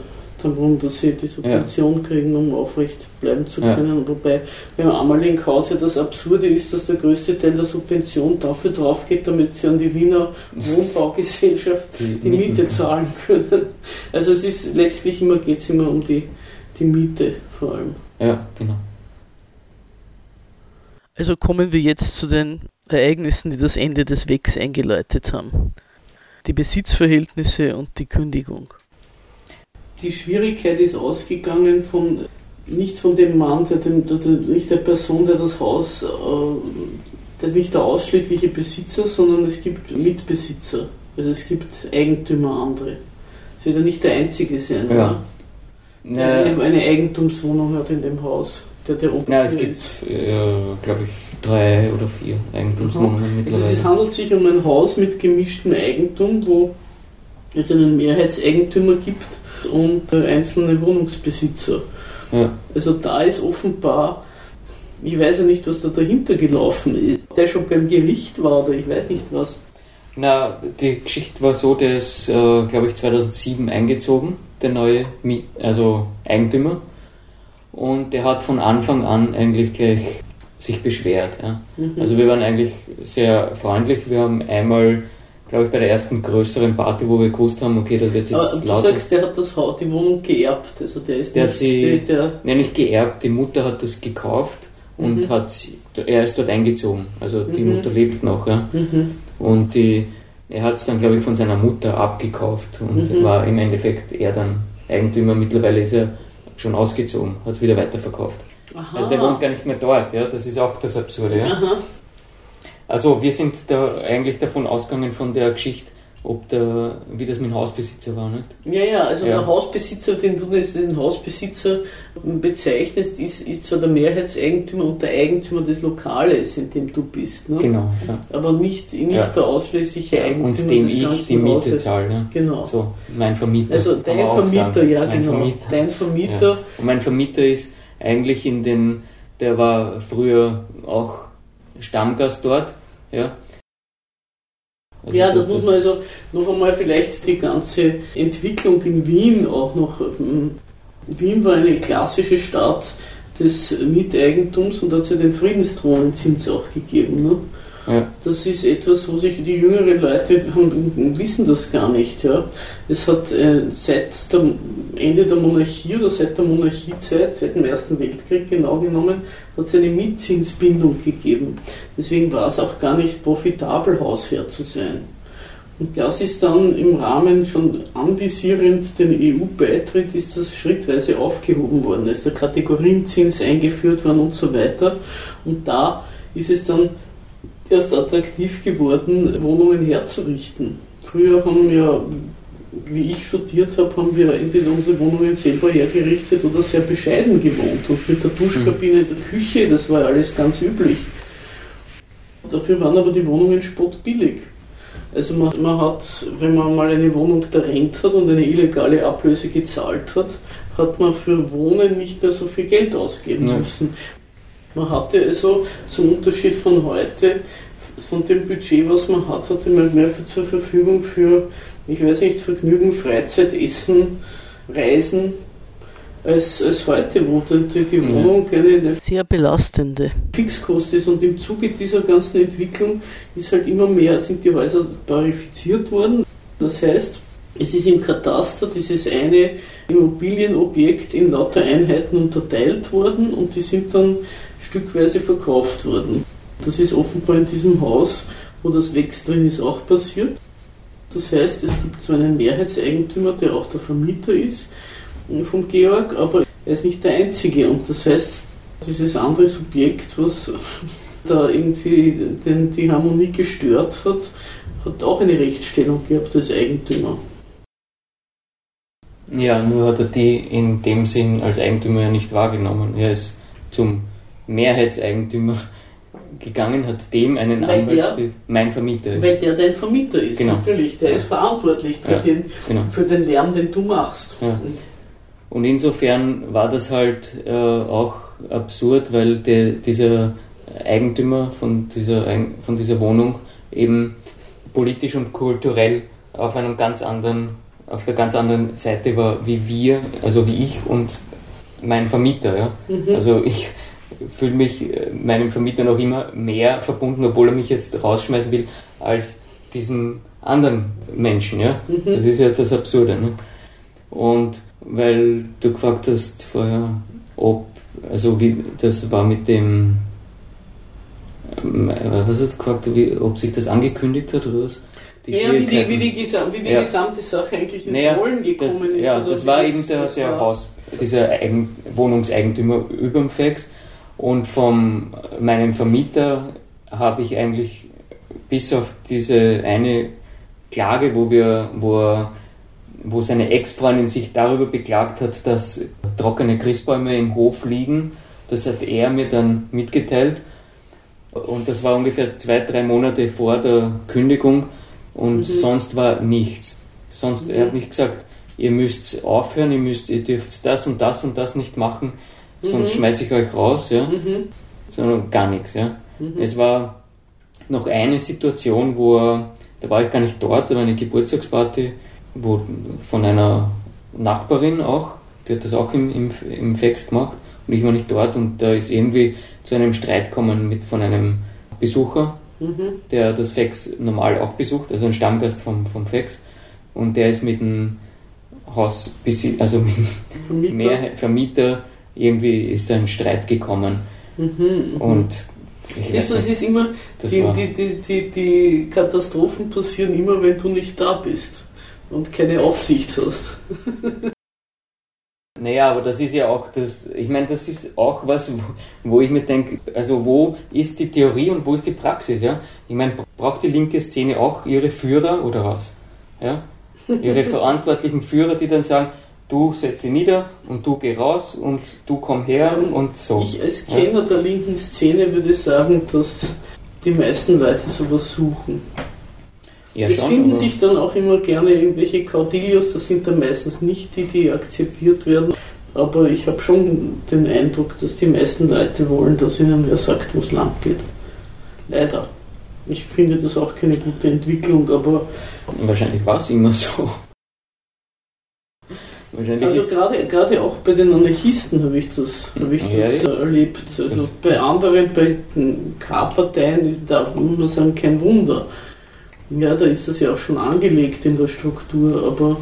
darum, dass sie die Subvention kriegen, um aufrecht bleiben zu Ja. können. Wobei beim Ammerlinghaus ja das Absurde ist, dass der größte Teil der Subvention dafür drauf geht, damit sie an die Wiener Wohnbaugesellschaft die Miete zahlen können. Also es ist letztlich immer, geht es immer um die, die Miete vor allem. Ja, genau. Also kommen wir jetzt zu den Ereignissen, die das Ende des Wegs eingeleitet haben. Die Besitzverhältnisse und die Kündigung. Die Schwierigkeit ist ausgegangen von nicht von dem Mann, der, dem, der, nicht der Person, der das Haus, äh, das ist nicht der ausschließliche Besitzer, sondern es gibt Mitbesitzer. Also es gibt Eigentümer andere. Es wird ja nicht der einzige sein, Ja. Der Na, eine Eigentumswohnung hat in dem Haus. Der, der oben na, es gibt, äh, glaube ich, drei oder vier Eigentumswohnungen Also mittlerweile. es handelt sich um ein Haus mit gemischtem Eigentum, wo es einen Mehrheitseigentümer gibt und äh, einzelne Wohnungsbesitzer. Ja. Also da ist offenbar, ich weiß ja nicht, was da dahinter gelaufen ist. Der schon beim Gericht war oder ich weiß nicht was. Na, die Geschichte war so, der ist, äh, glaube ich, 2007 eingezogen, der neue Mi also Eigentümer. Und der hat von Anfang an eigentlich gleich sich beschwert. Ja. Mhm. Also wir waren eigentlich sehr freundlich. Wir haben einmal, glaube ich, bei der ersten größeren Party, wo wir gewusst haben, okay, da wird es Aber jetzt du lauter. sagst, der hat das Haus, die Wohnung geerbt. Also der ist Der hat nicht sie- der, Ja, nicht geerbt, die Mutter hat das gekauft und Mhm. hat, sie- er ist dort eingezogen. Also die Mhm. Mutter lebt noch, ja. mhm. Und die, er hat es dann, glaube ich, von seiner Mutter abgekauft und Mhm. war im Endeffekt er dann Eigentümer. Mittlerweile ist er schon ausgezogen, hat es wieder weiterverkauft. Aha. Also der wohnt gar nicht mehr dort, ja. Das ist auch das Absurde, ja. Aha. Also wir sind da eigentlich davon ausgegangen von der Geschichte, ob der, wie das mit dem Hausbesitzer war, nicht? Ja, ja, also Ja. der Hausbesitzer, den du als den Hausbesitzer bezeichnest, ist, ist zwar der Mehrheitseigentümer und der Eigentümer des Lokales, in dem du bist, ne? Genau, ja. aber nicht, nicht Ja. der ausschließliche Eigentümer Und dem ich die Miete Hauses. zahle, ne? Genau. So, mein Vermieter. Also dein Vermieter, sagen. ja, mein genau. Vermieter. Dein Vermieter. Und mein Vermieter ist eigentlich in den, der war früher auch Stammgast dort, ja. Also Ja, das muss man also noch einmal vielleicht die ganze Entwicklung in Wien auch noch. ähm, Wien war eine klassische Stadt des Miteigentums und hat ja den Friedensthronenzins auch gegeben. Ne? Ja. Das ist etwas, wo sich die jüngeren Leute haben, wissen das gar nicht. Ja? Es hat äh, seit dem Ende der Monarchie oder seit der Monarchiezeit, seit dem Ersten Weltkrieg genau genommen, hat es eine Mietzinsbindung gegeben. Deswegen war es auch gar nicht profitabel, Hausherr zu sein. Und das ist dann im Rahmen schon anvisierend den EU-Beitritt, ist das schrittweise aufgehoben worden. Da ist der Kategorienzins eingeführt worden und so weiter. Und da ist es dann erst attraktiv geworden, Wohnungen herzurichten. Früher haben wir, wie ich studiert habe, haben wir entweder unsere Wohnungen selber hergerichtet oder sehr bescheiden gewohnt. Und mit der Duschkabine in der Küche, das war alles ganz üblich. Dafür waren aber die Wohnungen spottbillig. Also man, man hat, wenn man mal eine Wohnung terrent hat und eine illegale Ablöse gezahlt hat, hat man für Wohnen nicht mehr so viel Geld ausgeben Ja. müssen. Man hatte also zum Unterschied von heute, von dem Budget, was man hat, hatte man mehr für, zur Verfügung für, ich weiß nicht, Vergnügen, Freizeit, Essen, Reisen, als, als heute, wo die, die. Wohnung eine, eine sehr belastende Fixkost ist. Und im Zuge dieser ganzen Entwicklung ist halt immer mehr, sind die Häuser tarifiziert worden. Das heißt, es ist im Kataster dieses eine Immobilienobjekt in lauter Einheiten unterteilt worden und die sind dann stückweise verkauft worden. Das ist offenbar in diesem Haus, wo das Wächst drin ist, auch passiert. Das heißt, es gibt so einen Mehrheitseigentümer, der auch der Vermieter ist vom Georg, aber er ist nicht der Einzige. Und das heißt, dieses andere Subjekt, was da irgendwie den, die Harmonie gestört hat, hat auch eine Rechtsstellung gehabt als Eigentümer. Ja, nur hat er die in dem Sinn als Eigentümer ja nicht wahrgenommen. Er ist zum Mehrheitseigentümer gegangen, hat dem einen Anwaltsbrief, mein Vermieter ist. Weil der dein Vermieter ist, Genau. natürlich. Der Ja. ist verantwortlich für, Ja. den, Genau. für den Lärm, den du machst. Ja. Und insofern war das halt äh, auch absurd, weil der, dieser Eigentümer von dieser, von dieser Wohnung eben politisch und kulturell auf einem ganz anderen, auf der ganz anderen Seite war wie wir, also wie ich und mein Vermieter. Ja? Mhm. Also ich fühle mich äh, meinem Vermieter noch immer mehr verbunden, obwohl er mich jetzt rausschmeißen will, als diesem anderen Menschen. Ja? Mhm. Das ist ja das Absurde. Ne? Und weil du gefragt hast vorher, ob, also wie das war mit dem, ähm, äh, was hast du gefragt, wie, ob sich das angekündigt hat oder was? Ja, wie die, wie, die gesam wie die Ja. gesamte Sache eigentlich ins Naja, Rollen Das, gekommen ist. ja, das war eben der, das der. Haus, dieser Eigen, Wohnungseigentümer überm Fax. Und von meinem Vermieter habe ich eigentlich bis auf diese eine Klage, wo wir, wo er, wo seine Ex-Freundin sich darüber beklagt hat, dass trockene Christbäume im Hof liegen, das hat er mir dann mitgeteilt. Und das war ungefähr zwei, drei Monate vor der Kündigung und Mhm. sonst war nichts. Sonst, er hat nicht gesagt, ihr müsst aufhören, ihr müsst, ihr dürft das und das und das nicht machen, sonst Mhm. schmeiße ich euch raus, ja, Mhm. sondern gar nichts, ja. Mhm. Es war noch eine Situation, wo er, da war ich gar nicht dort, da war eine Geburtstagsparty, wo von einer Nachbarin auch, die hat das auch im, im, im Fax gemacht und ich war nicht dort und da ist irgendwie zu einem Streit gekommen mit von einem Besucher, Mhm. der das Fax normal auch besucht, also ein Stammgast vom, vom Fax und der ist mit dem Haus, also mit Vermieter. mehr Vermieter, irgendwie ist da ein Streit gekommen Mhm. mhm. und Siehst du, es ist immer, die, die, die, die Katastrophen passieren immer, wenn du nicht da bist und keine Aufsicht hast. Naja, aber das ist ja auch das, ich meine, das ist auch was, wo, wo ich mir denke, also wo ist die Theorie und wo ist die Praxis, ja? Ich meine, braucht die linke Szene auch ihre Führer oder was? Ja? Ihre verantwortlichen Führer, die dann sagen, du setz dich nieder und du geh raus und du komm her Ähm, und so. Ich als Kenner der linken Szene würde sagen, dass die meisten Leute sowas suchen. Ja, es finden sich dann auch immer gerne irgendwelche Caudillos, das sind dann meistens nicht die, die akzeptiert werden. Aber ich habe schon den Eindruck, dass die meisten Leute wollen, dass ihnen wer sagt, wo es lang geht. Leider. Ich finde das auch keine gute Entwicklung, aber Wahrscheinlich war es immer so. Wahrscheinlich also gerade, gerade auch bei den Anarchisten habe ich das, habe ich das Ja, ja. äh, erlebt. Also Das- bei anderen, bei den K-Parteien darf man nur sagen, kein Wunder. Ja, da ist das ja auch schon angelegt in der Struktur, aber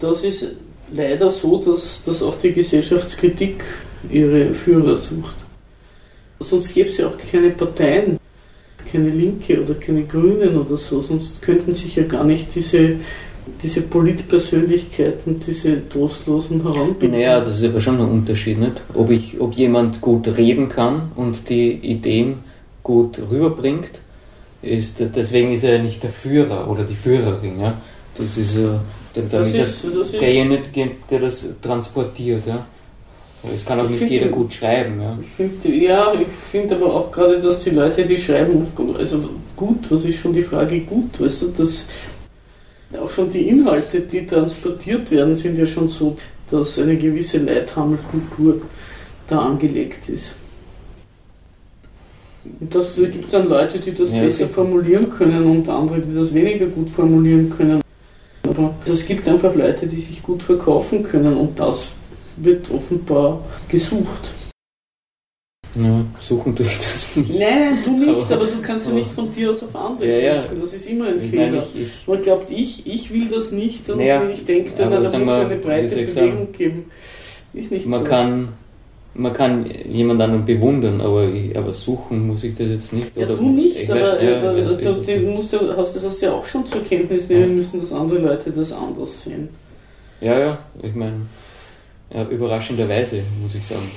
das ist leider so, dass, dass auch die Gesellschaftskritik ihre Führer sucht. Sonst gäbe es ja auch keine Parteien, keine Linke oder keine Grünen oder so, sonst könnten sich ja gar nicht diese, diese Politpersönlichkeiten, diese Trostlosen heranbilden. naja, das ist aber schon ein Unterschied, nicht? Ob, ich, ob jemand gut reden kann und die Ideen gut rüberbringt, ist, deswegen ist er ja nicht der Führer oder die Führerin, ja. Das ist ja, dann, dann das ist er ist, ist, derjenige, der das transportiert, ja. Es kann auch Ich nicht jeder gut schreiben, ja. Ich finde, ja, ich finde aber auch gerade, dass die Leute, die schreiben, also gut, was ist schon die Frage gut, weißt du, dass auch schon die Inhalte, die transportiert werden, sind ja schon so, dass eine gewisse Leithammelkultur da angelegt ist. Das gibt dann Leute, die das Ja, besser okay. formulieren können und andere, die das weniger gut formulieren können. Aber es gibt einfach Leute, die sich gut verkaufen können und das wird offenbar gesucht. ja suchen tue ich das nicht. Nein, du nicht, Aber- aber, du kannst ja nicht von dir aus auf andere Ja, ja. Das ist immer ein Ich Fehler. meine, ich, ich, Man glaubt, ich, ich will das nicht und Naja, ich denke dann, da muss es eine breite Bewegung geben. Ist nicht man so. kann man kann jemand anderen bewundern, aber, ich, aber suchen muss ich das jetzt nicht. ja, oder, du nicht, ich aber weiß- ja, ich weiß- du, du musst, ja- hast, das hast ja auch schon zur Kenntnis nehmen müssen, dass andere Leute das anders sehen. Ja, ja, ich meine, ja, überraschenderweise, muss ich sagen.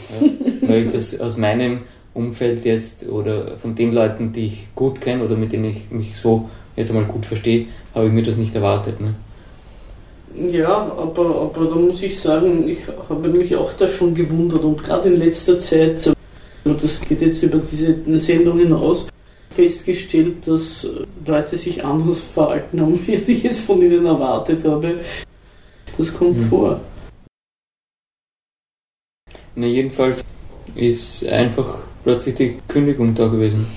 Ja. Weil ich das aus meinem Umfeld jetzt oder von den Leuten, die ich gut kenne oder mit denen ich mich so jetzt einmal gut verstehe, habe ich mir das nicht erwartet. Ne? Ja, aber, aber da muss ich sagen, ich habe mich auch da schon gewundert und gerade in letzter Zeit, das geht jetzt über diese Sendung hinaus, festgestellt, dass äh, Leute sich anders verhalten haben, wie ich es von ihnen erwartet habe. Das kommt Mhm. vor. Na, jedenfalls ist einfach plötzlich die Kündigung da gewesen.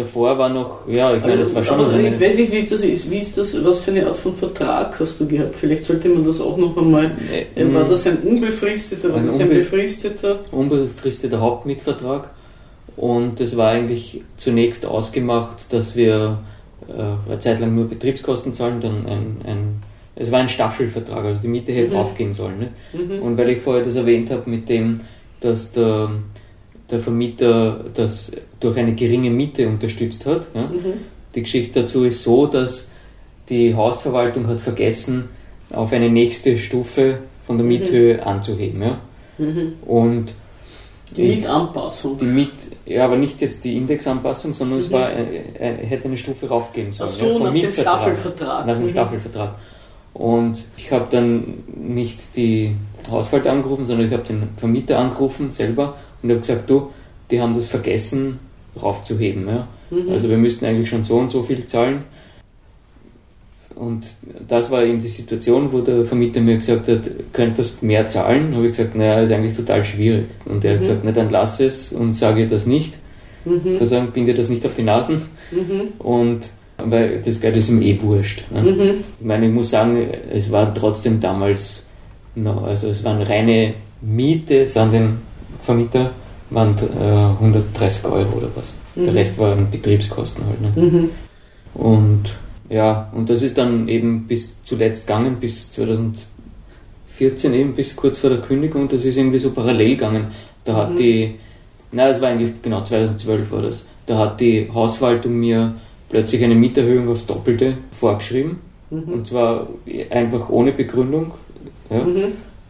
Davor war noch, ja, ich meine, das war schon aber ich weiß nicht, wie das ist. Wie ist das, was für eine Art von Vertrag hast du gehabt? Vielleicht sollte man das auch noch einmal. äh, war das ein unbefristeter, war das ein befristeter? unbefristeter Hauptmietvertrag und es war eigentlich zunächst ausgemacht, dass wir äh, eine Zeit lang nur Betriebskosten zahlen, dann ein, ein es war ein Staffelvertrag, also die Miete hätte Mhm. aufgehen sollen. Ne? Mhm. Und weil ich vorher das erwähnt habe mit dem, dass der, der Vermieter das durch eine geringe Miete unterstützt hat, ja? Mhm. die Geschichte dazu ist so, dass die Hausverwaltung hat vergessen, auf eine nächste Stufe von der Mhm. Miethöhe anzuheben. Ja? Mhm. Und Die Mietanpassung. die Miet, ja, aber nicht jetzt die Indexanpassung, sondern es Mhm. war, äh, äh, hätte eine Stufe raufgehen Ach sollen. so, ja, vom nach dem Mietvertrag. Staffelvertrag. Nach dem Mhm. Staffelvertrag. Und ich habe dann nicht die Hausverwaltung angerufen, sondern ich habe den Vermieter angerufen selber und habe gesagt, du, die haben das vergessen raufzuheben. Ja. Mhm. Also wir müssten eigentlich schon so und so viel zahlen. Und das war eben die Situation, wo der Vermieter mir gesagt hat, könntest mehr zahlen? Habe ich gesagt, naja, ist eigentlich total schwierig. Und er hat Mhm. gesagt, na dann lass es und sage das nicht. Mhm. Sozusagen, binde das nicht auf die Nasen. Mhm. Und weil das Geld ist ihm eh wurscht. Ne? Mhm. Ich meine, ich muss sagen, es war trotzdem damals, no, also es waren reine Miete jetzt an den Vermieter, waren äh, 130 Euro oder was. Der Mhm. Rest waren Betriebskosten halt. Ne? Mhm. Und ja, und das ist dann eben bis zuletzt gegangen, bis 2014 eben, bis kurz vor der Kündigung, das ist irgendwie so parallel gegangen. Da hat Mhm. die, na, es war eigentlich, genau, 2012 war das, da hat die Hausverwaltung mir plötzlich eine Mieterhöhung aufs Doppelte vorgeschrieben. Mhm. Und zwar einfach ohne Begründung. Ja.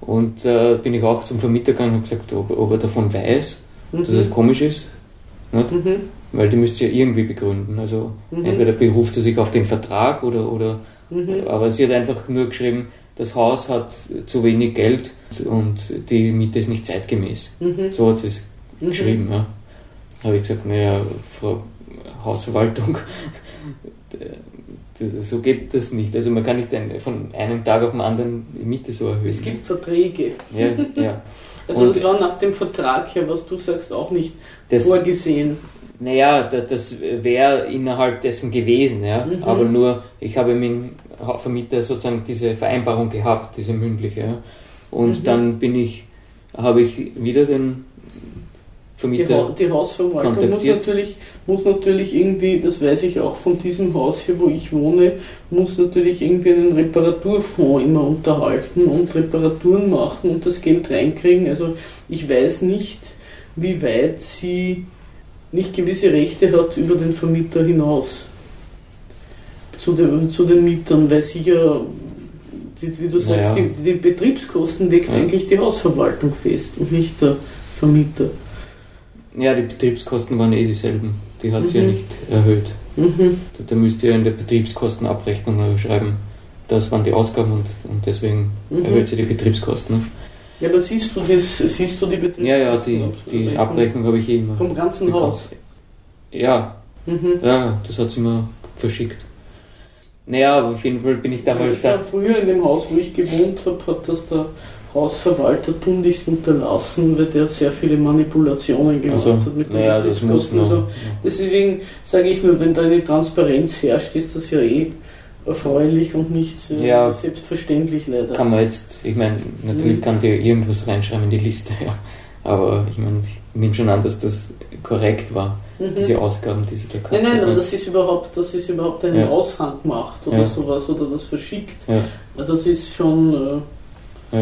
Und äh, bin ich auch zum Vermieter gegangen und gesagt, ob, ob er davon weiß, dass Mhm. das komisch ist. Mhm. Weil die müsst ihr ja irgendwie begründen. Also Mhm. entweder beruft sie sich auf den Vertrag oder, oder Mhm. Aber sie hat einfach nur geschrieben, das Haus hat zu wenig Geld und die Miete ist nicht zeitgemäß. Mhm. So hat sie es Mhm. geschrieben. Ja. Habe ich gesagt, naja, Frau Hausverwaltung, so geht das nicht. Also man kann nicht von einem Tag auf den anderen die Miete so erhöhen. Es gibt Verträge. ja, ja. Also Und- das war nach dem Vertrag her, was du sagst, auch nicht Das, vorgesehen. naja, das, das wäre innerhalb dessen gewesen, ja. Mhm. Aber nur, ich habe mit dem Vermieter sozusagen diese Vereinbarung gehabt, diese mündliche. Ja. Und Mhm. dann bin ich, habe ich wieder den Vermieter. die Hausverwaltung muss natürlich, muss natürlich irgendwie, das weiß ich auch von diesem Haus hier, wo ich wohne, muss natürlich irgendwie einen Reparaturfonds immer unterhalten und Reparaturen machen und das Geld reinkriegen. Also ich weiß nicht, wie weit sie nicht gewisse Rechte hat über den Vermieter hinaus. Zu den, zu den Mietern, weil sie ja, die, wie du sagst, Naja. die, die Betriebskosten legt Ja. eigentlich die Hausverwaltung fest und nicht der Vermieter. Ja, die Betriebskosten waren eh dieselben. Die hat sie ja Mhm. nicht erhöht. Mhm. Da, da müsst ihr in der Betriebskostenabrechnung schreiben, das waren die Ausgaben und, und deswegen Mhm. erhöht sie die Betriebskosten. Ne? Ja, aber siehst du das, siehst du die Betriebskosten? Ja, ja, die, die Abrechnung habe ich eh immer. Vom ganzen bekommen. Haus. Ja, Mhm. ja, das hat sie mir verschickt. Naja, aber auf jeden Fall bin ich damals ich war da. früher in dem Haus, wo ich gewohnt habe, hat das der Hausverwalter tunlichst unterlassen, weil der sehr viele Manipulationen gemacht Also, hat mit den naja, das muss man. Also, deswegen sage ich nur, wenn da eine Transparenz herrscht, ist das ja eh erfreulich und nicht äh, Ja. selbstverständlich leider. Kann man jetzt, ich meine, natürlich Mhm. kann dir irgendwas reinschreiben in die Liste, ja. Aber ich meine, ich nehme schon an, dass das korrekt war, Mhm. diese Ausgaben, die sie da gehabt Nein, nein, ne? das ist überhaupt, dass es überhaupt einen Ja. Aushang macht oder Ja. sowas oder das verschickt. Ja. Das ist schon. Äh,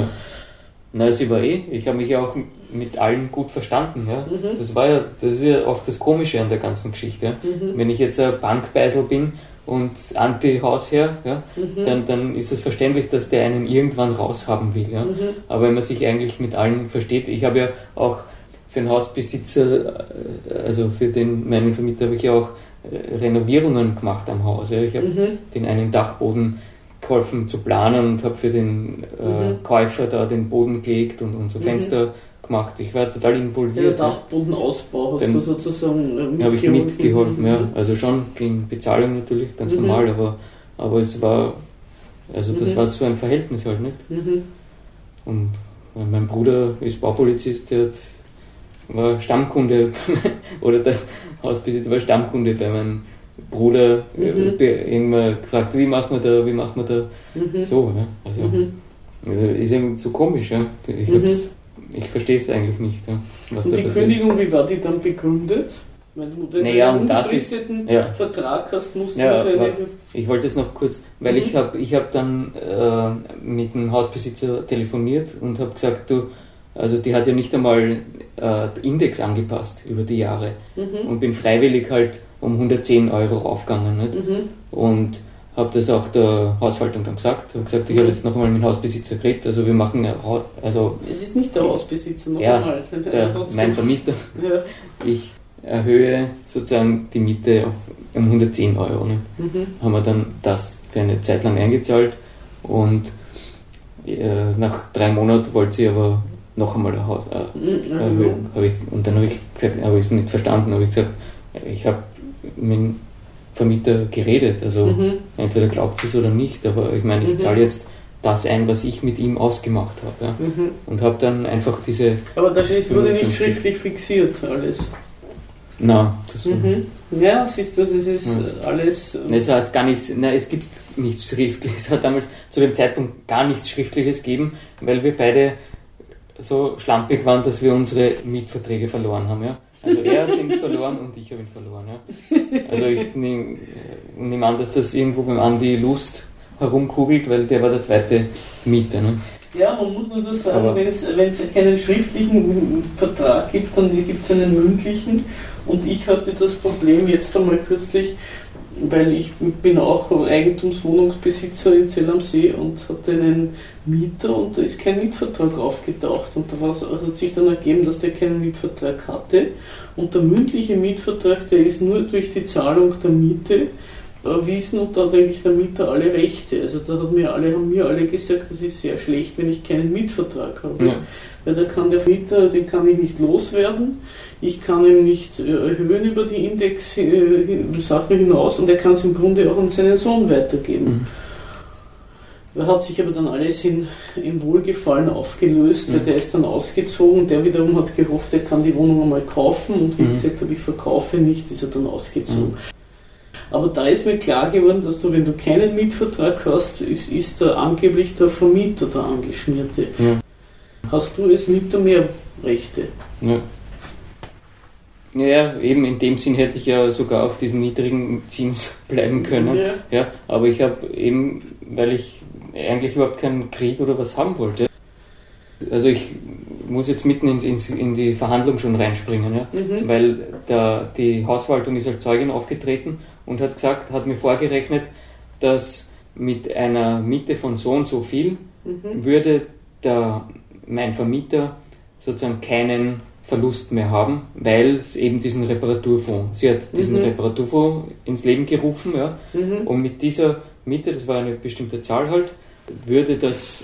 Na, sie war eh, ich habe mich ja auch mit allen gut verstanden, ja. mhm, Das war ja, das ist ja auch das Komische an der ganzen Geschichte. Mhm, Wenn ich jetzt ein Bankbeisel bin und Anti-Hausherr, ja, mhm, dann, dann ist es verständlich, dass der einen irgendwann raushaben will. Ja. mhm, Aber wenn man sich eigentlich mit allen versteht, ich habe ja auch für den Hausbesitzer, äh, also für den meinen Vermieter, habe ich ja auch äh, Renovierungen gemacht am Haus. Ja. Ich habe mhm, den einen Dachboden geholfen zu planen und habe für den äh, Mhm. Käufer da den Boden gelegt und, und so Mhm. Fenster gemacht. Ich war total involviert. Ja, Dachbodenausbau hast du sozusagen äh, habe ich mitgeholfen, ja. Mhm. Also schon gegen Bezahlung natürlich, ganz Mhm. normal, aber, aber es war, also das Mhm. war so ein Verhältnis halt nicht. Mhm. Und mein Bruder ist Baupolizist, der hat, war Stammkunde, oder der Hausbesitzer war Stammkunde bei meinem Bruder, äh, Mhm. irgendwann gefragt, wie machen wir da, wie machen wir da, Mhm. so, ja. Also, Mhm. also ist eben so komisch, ja. Ich, Mhm. ich verstehe es eigentlich nicht, ja, was Und da die passiert. Kündigung, wie war die dann begründet? Wenn du Naja, einen das ist- unbefristeten ja. Vertrag hast, musst du Ja, warte. Ich wollte es noch kurz, weil Mhm. ich habe ich hab dann äh, mit dem Hausbesitzer telefoniert und habe gesagt, du, also die hat ja nicht einmal äh, Index angepasst über die Jahre Mhm. und bin freiwillig halt um 110 Euro raufgegangen. Nicht? Mhm. Und habe das auch der Hausverwaltung dann gesagt. habe gesagt, ich habe jetzt noch einmal mit dem Hausbesitzer geredet, also wir machen, also Es ist nicht der Hausbesitzer, noch Ja, einmal. der, mein Vermieter, Ja. ich erhöhe sozusagen die Miete auf um 110 Euro. Mhm. haben wir dann das für eine Zeit lang eingezahlt und äh, nach drei Monaten wollte sie aber noch einmal ein Haus äh, Mhm. erhöhen. Ich, und dann habe ich gesagt, habe ich es nicht verstanden, habe ich gesagt, ich habe mit dem Vermieter geredet, also Mhm. entweder glaubt sie es oder nicht, aber ich meine, ich Mhm. zahle jetzt das ein, was ich mit ihm ausgemacht habe. Ja. Mhm. Und habe dann einfach diese, Aber das ist, wurde nicht 55. schriftlich fixiert, alles. na, das Mhm. Ja, siehst du, das ist Ja. alles. äh, Es hat gar nichts, nein, es gibt nichts Schriftliches. Es hat damals zu dem Zeitpunkt gar nichts Schriftliches gegeben, weil wir beide so schlampig waren, dass wir unsere Mietverträge verloren haben. Ja? Also er hat ihn verloren und ich habe ihn verloren. Ja? Also ich nehme nehm an, dass das irgendwo beim Andi Lust herumkugelt, weil der war der zweite Mieter. Ne? Ja, man muss nur das sagen, Aber- wenn es, wenn es keinen schriftlichen Vertrag gibt, dann gibt es einen mündlichen. Und ich hatte das Problem jetzt einmal kürzlich, weil ich bin auch Eigentumswohnungsbesitzer in Zell am See und hatte einen Mieter und da ist kein Mietvertrag aufgetaucht. Und da also hat sich dann ergeben, dass der keinen Mietvertrag hatte. Und der mündliche Mietvertrag, der ist nur durch die Zahlung der Miete erwiesen und da hat eigentlich der Mieter alle Rechte. Also da hat mir alle, haben mir alle gesagt, das ist sehr schlecht, wenn ich keinen Mietvertrag habe. Ja. Weil da kann der Mieter, den kann ich nicht loswerden, ich kann ihn nicht äh, erhöhen über die Index-Sachen äh, hinaus und er kann es im Grunde auch an seinen Sohn weitergeben. Mhm. Da hat sich aber dann alles in, in Wohlgefallen aufgelöst, weil mhm. der ist dann ausgezogen. Der wiederum hat gehofft, er kann die Wohnung einmal kaufen und wie mhm. gesagt habe, ich verkaufe nicht, ist er dann ausgezogen. Mhm. Aber da ist mir klar geworden, dass du, wenn du keinen Mietvertrag hast, ist, ist da angeblich der Vermieter der Angeschmierte. Ja. Hast du als Mieter mehr Rechte? Ja. Ja, eben in dem Sinn hätte ich ja sogar auf diesen niedrigen Zins bleiben können. Ja. ja aber ich habe eben, weil ich eigentlich überhaupt keinen Krieg oder was haben wollte. Also ich muss jetzt mitten in, in, in die Verhandlung schon reinspringen, ja? Mhm. weil der, die Hausverwaltung ist als Zeugin aufgetreten und hat gesagt, hat mir vorgerechnet, dass mit einer Miete von so und so viel mhm. würde der, mein Vermieter sozusagen keinen Verlust mehr haben, weil es eben diesen Reparaturfonds, sie hat diesen mhm. Reparaturfonds ins Leben gerufen, ja, mhm. und mit dieser Miete, das war eine bestimmte Zahl halt, würde das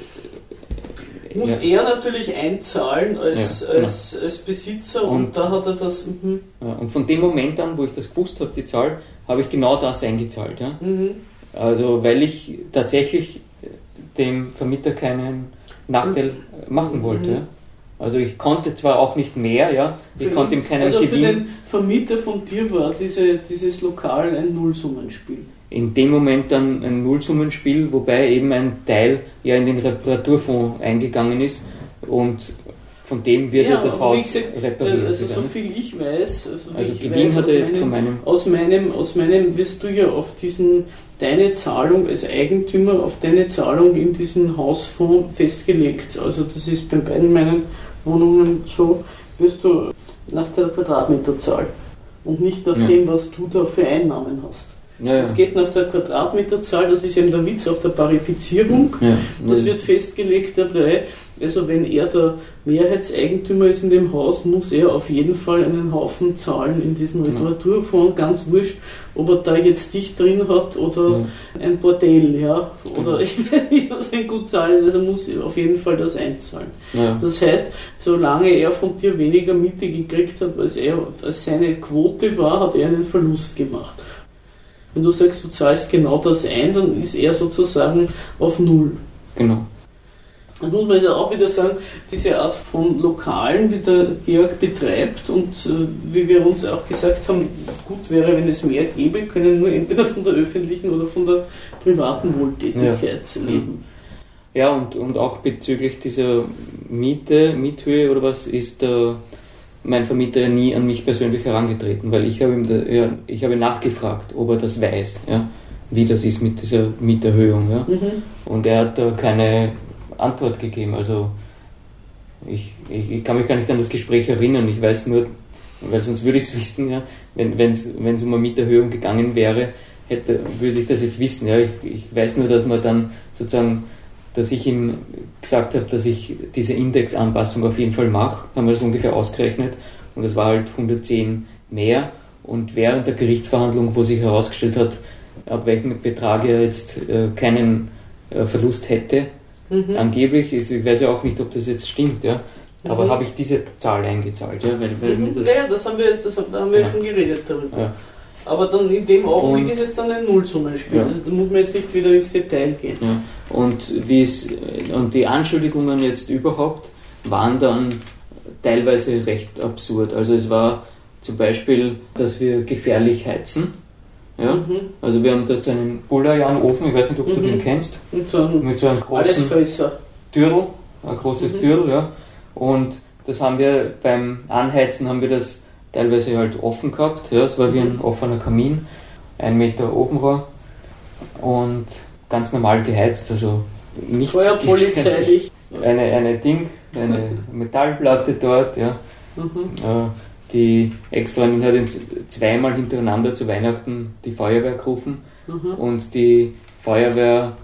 muss ja. er natürlich einzahlen als, ja, genau. als, als Besitzer und, und, da hat er das. Mhm. Ja, und von dem Moment an, wo ich das gewusst habe, die Zahl, habe ich genau das eingezahlt. Ja? Mhm. Also, weil ich tatsächlich dem Vermieter keinen Nachteil mhm. machen wollte. Mhm. Also ich konnte zwar auch nicht mehr, ja, ich für konnte ihm keinen also Gewinn. Also für den Vermieter von dir war diese, dieses Lokal ein Nullsummenspiel in dem Moment dann ein Nullsummenspiel, wobei eben ein Teil ja in den Reparaturfonds eingegangen ist und von dem wird ja, ja das Haus gesagt, repariert. Also so viel ich weiß, also, also ich Gewinn weiß, hat er jetzt meinem, von meinem aus meinem aus meinem wirst du ja auf diesen deine Zahlung als Eigentümer auf deine Zahlung in diesen Hausfonds festgelegt. Also das ist bei beiden meinen Wohnungen so, wirst du nach der Quadratmeterzahl und nicht nach ja. dem, was du da für Einnahmen hast. Ja, ja. geht nach der Quadratmeterzahl, das ist eben der Witz auf der Parifizierung. Ja, das, wird festgelegt dabei. Also wenn er der Mehrheitseigentümer ist in dem Haus, muss er auf jeden Fall einen Haufen zahlen in diesen genau. Reparaturfonds, ganz wurscht, ob er da jetzt dich drin hat oder ein Bordell, ja, oder genau. ich weiß nicht, was ein gut zahlen, also muss auf jeden Fall das einzahlen. Das heißt, solange er von dir weniger Miete gekriegt hat, als er als seine Quote war, hat er einen Verlust gemacht. Wenn du sagst, du zahlst genau das ein, dann ist er sozusagen auf Null. Genau. Das muss man ja auch wieder sagen, diese Art von Lokalen, wie der Georg betreibt und äh, wie wir uns auch gesagt haben, gut wäre, wenn es mehr gäbe, können nur entweder von der öffentlichen oder von der privaten Wohltätigkeit ja. leben. Ja, und, und auch bezüglich dieser Miete, Miethöhe oder was, ist der mein Vermieter nie an mich persönlich herangetreten, weil ich habe ihm da, ja, ich habe nachgefragt, ob er das weiß, ja, wie das ist mit dieser Mieterhöhung. Ja. Mhm. Und er hat da keine Antwort gegeben. Also ich, ich, ich, kann mich gar nicht an das Gespräch erinnern. Ich weiß nur, weil sonst würde ich es wissen, ja, wenn es um eine Mieterhöhung gegangen wäre, hätte, würde ich das jetzt wissen. Ja. Ich, ich weiß nur, dass man dann sozusagen dass ich ihm gesagt habe, dass ich diese Indexanpassung auf jeden Fall mache, haben wir das ungefähr ausgerechnet und es war halt 110 mehr und während der Gerichtsverhandlung, wo sich herausgestellt hat, ab welchem Betrag er jetzt äh, keinen äh, Verlust hätte, mhm. angeblich, ich weiß ja auch nicht, ob das jetzt stimmt, ja, aber mhm. habe ich diese Zahl eingezahlt, ja, weil, weil mhm. das, ja, das haben wir, das, da haben wir ja. schon geredet darüber. Ja. Aber dann in dem Augenblick ist es dann ein Nullsummenspiel. Ja. Also da muss man jetzt nicht wieder ins Detail gehen. Ja. Und, wie es, und die Anschuldigungen jetzt überhaupt waren dann teilweise recht absurd. Also es war zum Beispiel, dass wir gefährlich heizen. Ja? Mhm. Also wir haben dort einen Bullerjan-Ofen, ich weiß nicht, ob mhm. du den kennst, so mit so einem großen Türl, ein großes mhm. Türl, ja. Und das haben wir beim Anheizen haben wir das teilweise halt offen gehabt. Ja, es war wie ein offener Kamin, ein Meter Ofenrohr und ganz normal geheizt, also nichts. Feuerpolizeilich. Eine, eine Ding, eine Metallplatte dort, ja. Mhm. Äh, die Ex-Freundin hat uns zweimal hintereinander zu Weihnachten die Feuerwehr gerufen mhm. und die Feuerwehr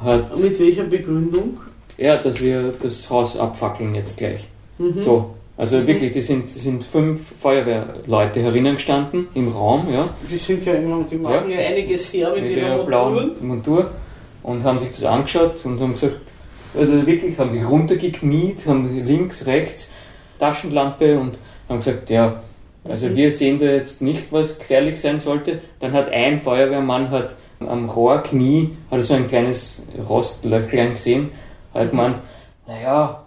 hat. Mit welcher Begründung? Ja, dass wir das Haus abfackeln jetzt gleich. Mhm. So, Also Mhm. wirklich, die sind, die sind fünf Feuerwehrleute herinnen gestanden im Raum, ja, Die sind ja immer, die machen ja, einiges her mit, mit ihrer blauen. Montur und haben sich das angeschaut und haben gesagt, also wirklich, haben sich runtergekniet, haben links, rechts Taschenlampe und haben gesagt, ja, also Mhm. wir sehen da jetzt nicht, was gefährlich sein sollte. Dann hat ein Feuerwehrmann hat am Rohrknie hat so ein kleines Rostlöchlein gesehen, hat gemeint, naja,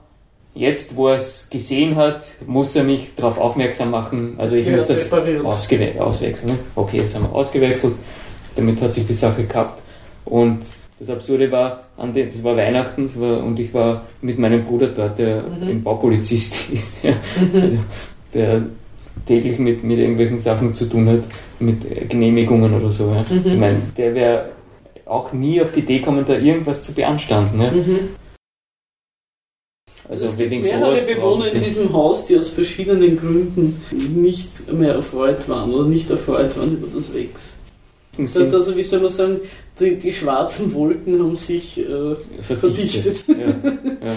jetzt wo er es gesehen hat, muss er mich darauf aufmerksam machen, also ich Gehört muss das ausgewe auswechseln. Ne? Okay, das haben wir ausgewechselt, damit hat sich die Sache gehabt. Und das Absurde war, an den, das war Weihnachten das war, und ich war mit meinem Bruder dort, der Mhm. ein Baupolizist ist, ja, also, der täglich mit, mit irgendwelchen Sachen zu tun hat, mit Genehmigungen oder so. Ja. Ich Mhm. meine, der wäre auch nie auf die Idee gekommen, da irgendwas zu beanstanden. Ja. Mhm. Also es gibt mehrere Bewohner in diesem Haus, die aus verschiedenen Gründen nicht mehr erfreut waren oder nicht erfreut waren über das Wegs. sind Also wie soll man sagen, die, die schwarzen Wolken haben sich äh, verdichtet. Ja, ja.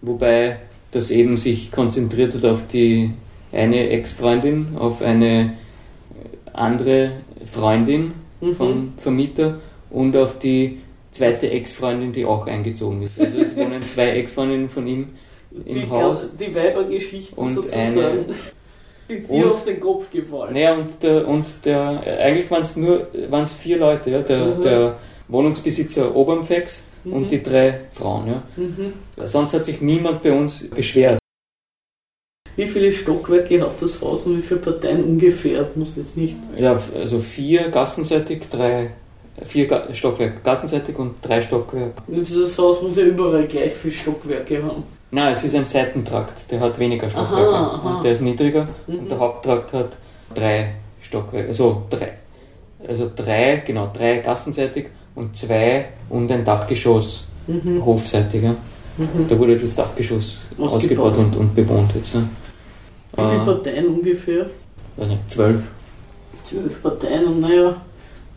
Wobei das eben sich konzentriert hat auf die eine Ex-Freundin, auf eine andere Freundin Mhm. vom Vermieter und auf die zweite Ex-Freundin, die auch eingezogen ist. Also es wohnen zwei Ex-Freundinnen von ihm im die, Haus. Die Weibergeschichten Und sozusagen. eine- die und- dir auf den Kopf gefallen. Naja, und der, und der eigentlich waren es nur waren's vier Leute, ja? der, Mhm. der Wohnungsbesitzer Obermfex Mhm. und die drei Frauen. Ja? Mhm. Sonst hat sich niemand bei uns beschwert. Wie viele Stockwerke hat das Haus und wie viele Parteien ungefähr? Muss jetzt nicht. Ja, also vier gassenseitig, drei, vier Ga Stockwerke gassenseitig und drei Stockwerke. Und dieses Haus muss ja überall gleich viele Stockwerke haben. Nein, es ist ein Seitentrakt, der hat weniger Stockwerke. Aha, aha. Der ist niedriger Mhm. und der Haupttrakt hat drei Stockwerke. Also drei. Also drei, genau, drei gassenseitig und zwei und ein Dachgeschoss Mhm. hofseitig. Ja. Mhm. Da wurde das Dachgeschoss Ausgebaut. ausgebaut und, und bewohnt jetzt. Ja. Wie viele Äh, Parteien ungefähr? weiß nicht, zwölf. Zwölf Parteien und naja,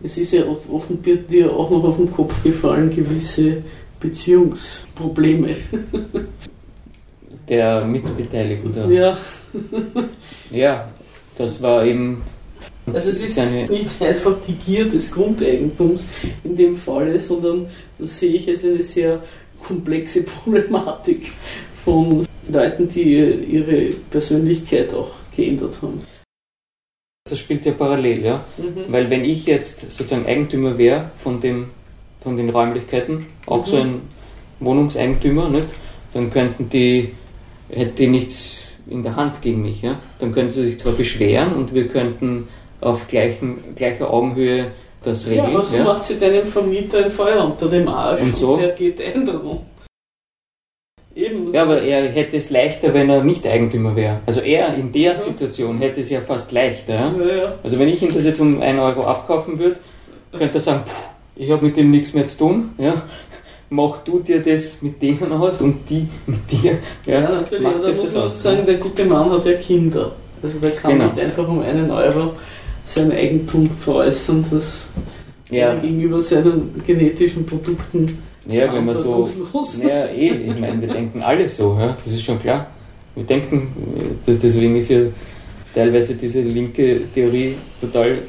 es ist ja off- offenbar dir auch noch auf den Kopf gefallen, gewisse Beziehungsprobleme. Der Mitbeteiligten da. Ja, Ja, das war eben. Also es ist nicht einfach die Gier des Grundeigentums in dem Falle, sondern das sehe ich als eine sehr komplexe Problematik von Leuten, die ihre Persönlichkeit auch geändert haben. Das spielt ja parallel, ja. Mhm. Weil wenn ich jetzt sozusagen Eigentümer wäre von, dem, von den Räumlichkeiten, auch Mhm. so ein Wohnungseigentümer, nicht? dann könnten die, hätte die nichts in der Hand gegen mich. Ja? Dann könnten sie sich zwar beschweren und wir könnten auf gleichen, gleicher Augenhöhe das Ja, regeln. aber so ja? macht sie deinem Vermieter ein Feuer unter dem Arsch Und so? der geht darum. Eben. Ja, aber er hätte es leichter, wenn er nicht Eigentümer wäre. Also er in der Ja. Situation hätte es ja fast leichter. Ja? ja. Also wenn ich ihm das jetzt um 1 Euro abkaufen würde, könnte er sagen, "Puh, ich habe mit dem nichts mehr zu tun. Ja? Mach du dir das mit denen aus und die mit dir. Ja, Ja? natürlich. macht sich da muss das man aus, sagen, der gute Mann hat ja Kinder. Also der kann Genau. nicht einfach um einen Euro sein Eigentum veräußern, das Ja, er gegenüber seinen genetischen Produkten ja wenn man so. Naja, eh, ich meine, wir denken alle so, ja? das ist schon klar. Wir denken, deswegen ist ja teilweise diese linke Theorie total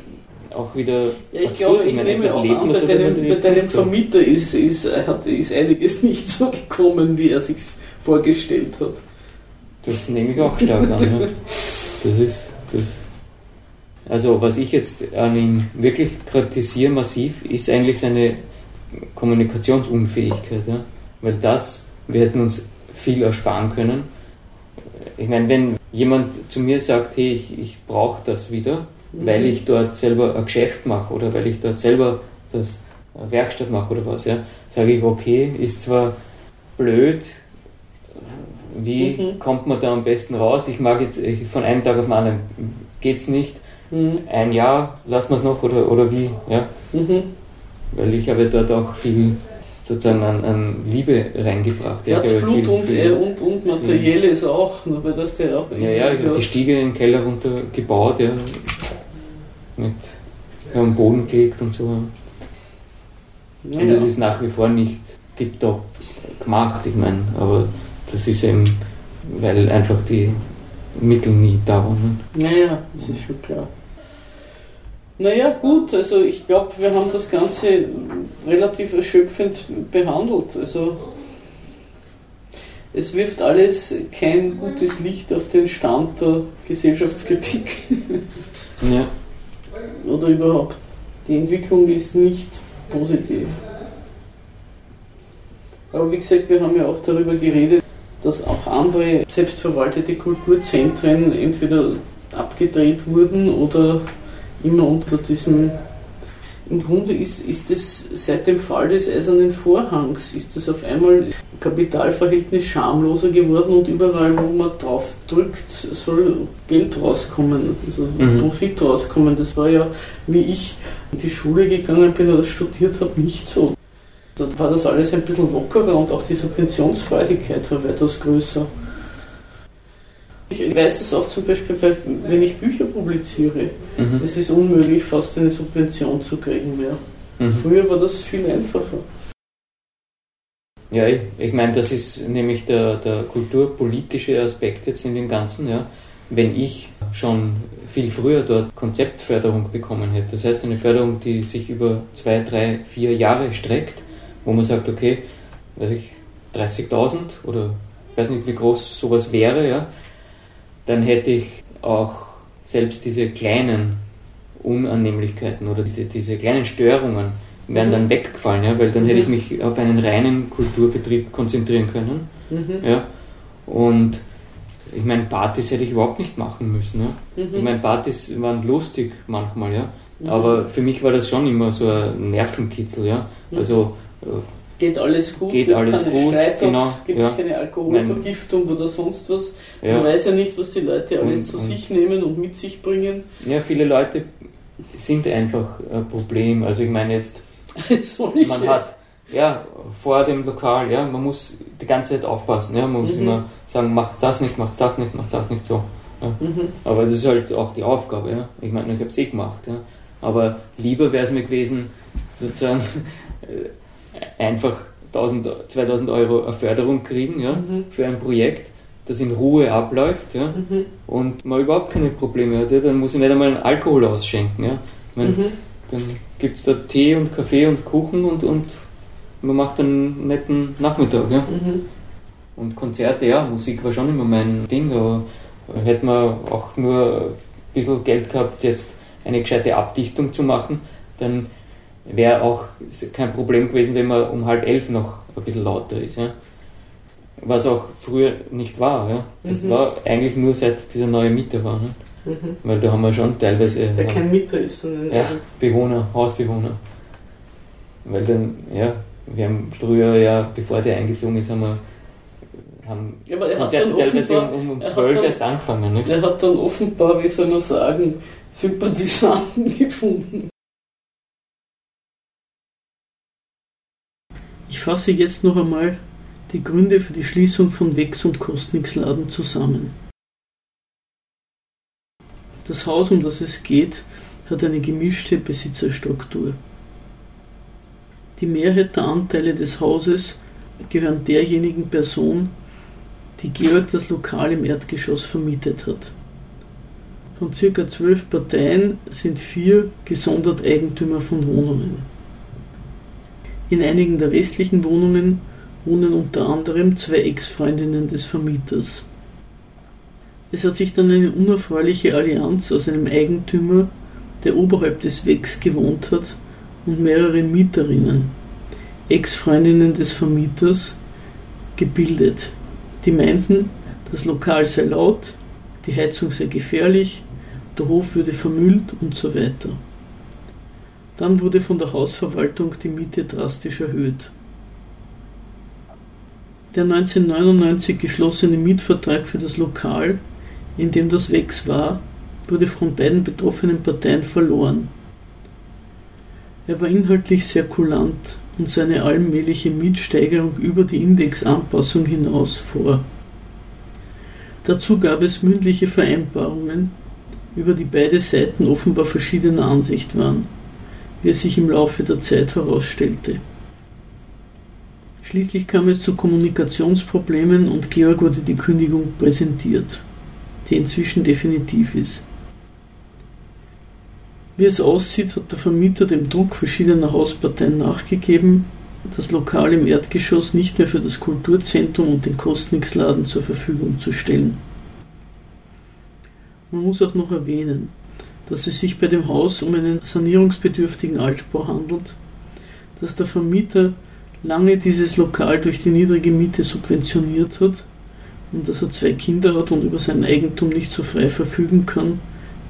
auch wieder Ja, ich glaube, ich nehme auch an, bei man deinem, bei deinem. Vermieter ist, ist, hat, ist einiges nicht so gekommen, wie er sich vorgestellt hat. Das nehme ich auch stark an. Ja. Das ist das. Also was ich jetzt an ihm wirklich kritisiere massiv, ist eigentlich seine Kommunikationsunfähigkeit. Ja. Weil das, wir hätten uns viel ersparen können. Ich meine, wenn jemand zu mir sagt, hey, ich, ich brauche das wieder, Mhm. weil ich dort selber ein Geschäft mache oder weil ich dort selber das eine Werkstatt mache oder was, ja, sage ich, okay, ist zwar blöd, wie Mhm. kommt man da am besten raus? Ich mag jetzt ich, von einem Tag auf den anderen geht's nicht. Mhm. Ein Jahr lassen wir es noch oder, oder wie, ja, Mhm. Weil ich habe dort auch viel sozusagen an, an Liebe reingebracht. Ja, Herzblut viel- und, viel- äh, und, und Materielles auch, nur weil das der auch Ja, ja, ich habe die Stiege in den Keller runter gebaut, ja. Mit ja, am Boden gelegt und so. ja, Und das ja. ist nach wie vor nicht tiptop gemacht, ich meine, aber das ist eben weil einfach die Mittel nie da waren. Naja, das ist schon klar. Naja, gut, also ich glaube, wir haben das Ganze relativ erschöpfend behandelt. Also es wirft alles kein gutes Licht auf den Stand der Gesellschaftskritik. Ja. Oder überhaupt. Die Entwicklung ist nicht positiv. Aber wie gesagt, wir haben ja auch darüber geredet, dass auch andere selbstverwaltete Kulturzentren entweder abgedreht wurden oder immer unter diesem. Im Grunde ist, ist es seit dem Fall des Eisernen Vorhangs, ist es auf einmal Kapitalverhältnis schamloser geworden und überall, wo man drauf drückt, soll Geld rauskommen, also Mhm. Profit rauskommen. Das war ja, wie ich in die Schule gegangen bin oder studiert habe, nicht so. Da war das alles ein bisschen lockerer und auch die Subventionsfreudigkeit war weitaus größer. Ich weiß es auch zum Beispiel, bei, wenn ich Bücher publiziere. Mhm. Es ist unmöglich, fast eine Subvention zu kriegen mehr. Mhm. Früher war das viel einfacher. Ja, ich, ich meine, das ist nämlich der, der kulturpolitische Aspekt jetzt in dem Ganzen, ja. Wenn ich schon viel früher dort Konzeptförderung bekommen hätte, das heißt eine Förderung, die sich über zwei, drei, vier Jahre streckt, wo man sagt, okay, weiß ich, 30.000 oder ich weiß nicht, wie groß sowas wäre, ja, dann hätte ich auch selbst diese kleinen Unannehmlichkeiten oder diese, diese kleinen Störungen wären Mhm. dann weggefallen, ja, weil dann hätte ich mich auf einen reinen Kulturbetrieb konzentrieren können. Mhm. Ja. Und ich meine, Partys hätte ich überhaupt nicht machen müssen. Ja. Mhm. Ich meine, Partys waren lustig manchmal, ja. Mhm. Aber für mich war das schon immer so ein Nervenkitzel, ja. Mhm. Also geht alles gut, Geht alles keine gut, Streit, genau, gibt es ja. keine Alkoholvergiftung oder sonst was. Man ja, weiß ja nicht, was die Leute alles Und- zu und- sich nehmen und mit sich bringen. ja, viele Leute sind einfach ein Problem. Also ich meine jetzt, man ja. hat ja vor dem Lokal, ja, man muss die ganze Zeit aufpassen, ja, man muss Mhm. immer sagen, macht's das nicht, macht's das nicht, macht's das nicht so. Mhm. Aber das ist halt auch die Aufgabe, ja. Ich meine, ich habe es eh gemacht, ja. Aber lieber wäre es mir gewesen, sozusagen einfach 1000, 2000 Euro eine Förderung kriegen, ja, Mhm. für ein Projekt, das in Ruhe abläuft, ja, Mhm. und man überhaupt keine Probleme hat, ja, dann muss ich nicht einmal einen Alkohol ausschenken, ja. Meine, Mhm. dann gibt es da Tee und Kaffee und Kuchen und, und man macht einen netten Nachmittag, ja. Mhm. Und Konzerte, ja, Musik war schon immer mein Ding, aber hätte man auch nur ein bisschen Geld gehabt, jetzt eine gescheite Abdichtung zu machen, dann wäre auch kein Problem gewesen, wenn man um halb elf noch ein bisschen lauter ist. Ja. Was auch früher nicht war. Ja. Das Mhm. war eigentlich nur seit dieser neue Miete war. Ne. Mhm. Weil da haben wir schon teilweise Der kein Mieter ist, sondern ja, Bewohner, Hausbewohner. Weil dann, ja, wir haben früher ja, bevor der eingezogen ist, haben wir haben Ja, aber er hat dann teilweise offenbar, um, um er hat 12 dann- erst angefangen. Ne? er hat dann offenbar, wie soll man sagen, Sympathisanten gefunden. Ich fasse jetzt noch einmal die Gründe für die Schließung von Wex und Kostnix-Laden zusammen. Das Haus, um das es geht, hat eine gemischte Besitzerstruktur. Die Mehrheit der Anteile des Hauses gehören derjenigen Person, die Georg das Lokal im Erdgeschoss vermietet hat. Von circa zwölf Parteien sind vier gesondert Eigentümer von Wohnungen. In einigen der restlichen Wohnungen wohnen unter anderem zwei Ex-Freundinnen des Vermieters. Es hat sich dann eine unerfreuliche Allianz aus einem Eigentümer, der oberhalb des Wegs gewohnt hat, und mehreren Mieterinnen, Ex-Freundinnen des Vermieters, gebildet. Die meinten, das Lokal sei laut, die Heizung sei gefährlich, der Hof würde vermüllt und so weiter. Dann wurde von der Hausverwaltung die Miete drastisch erhöht. Der 1999 geschlossene Mietvertrag für das Lokal, in dem das Wex war, wurde von beiden betroffenen Parteien verloren. Er war inhaltlich sehr kulant und seine allmähliche Mietsteigerung über die Indexanpassung hinaus vor. Dazu gab es mündliche Vereinbarungen, über die beide Seiten offenbar verschiedener Ansicht waren, wie es sich im Laufe der Zeit herausstellte. Schließlich kam es zu Kommunikationsproblemen und Georg wurde die Kündigung präsentiert, die inzwischen definitiv ist. Wie es aussieht, hat der Vermieter dem Druck verschiedener Hausparteien nachgegeben, das Lokal im Erdgeschoss nicht mehr für das Kulturzentrum und den Kostnix-Laden zur Verfügung zu stellen. Man muss auch noch erwähnen, dass es sich bei dem Haus um einen sanierungsbedürftigen Altbau handelt, dass der Vermieter lange dieses Lokal durch die niedrige Miete subventioniert hat und dass er zwei Kinder hat und über sein Eigentum nicht so frei verfügen kann,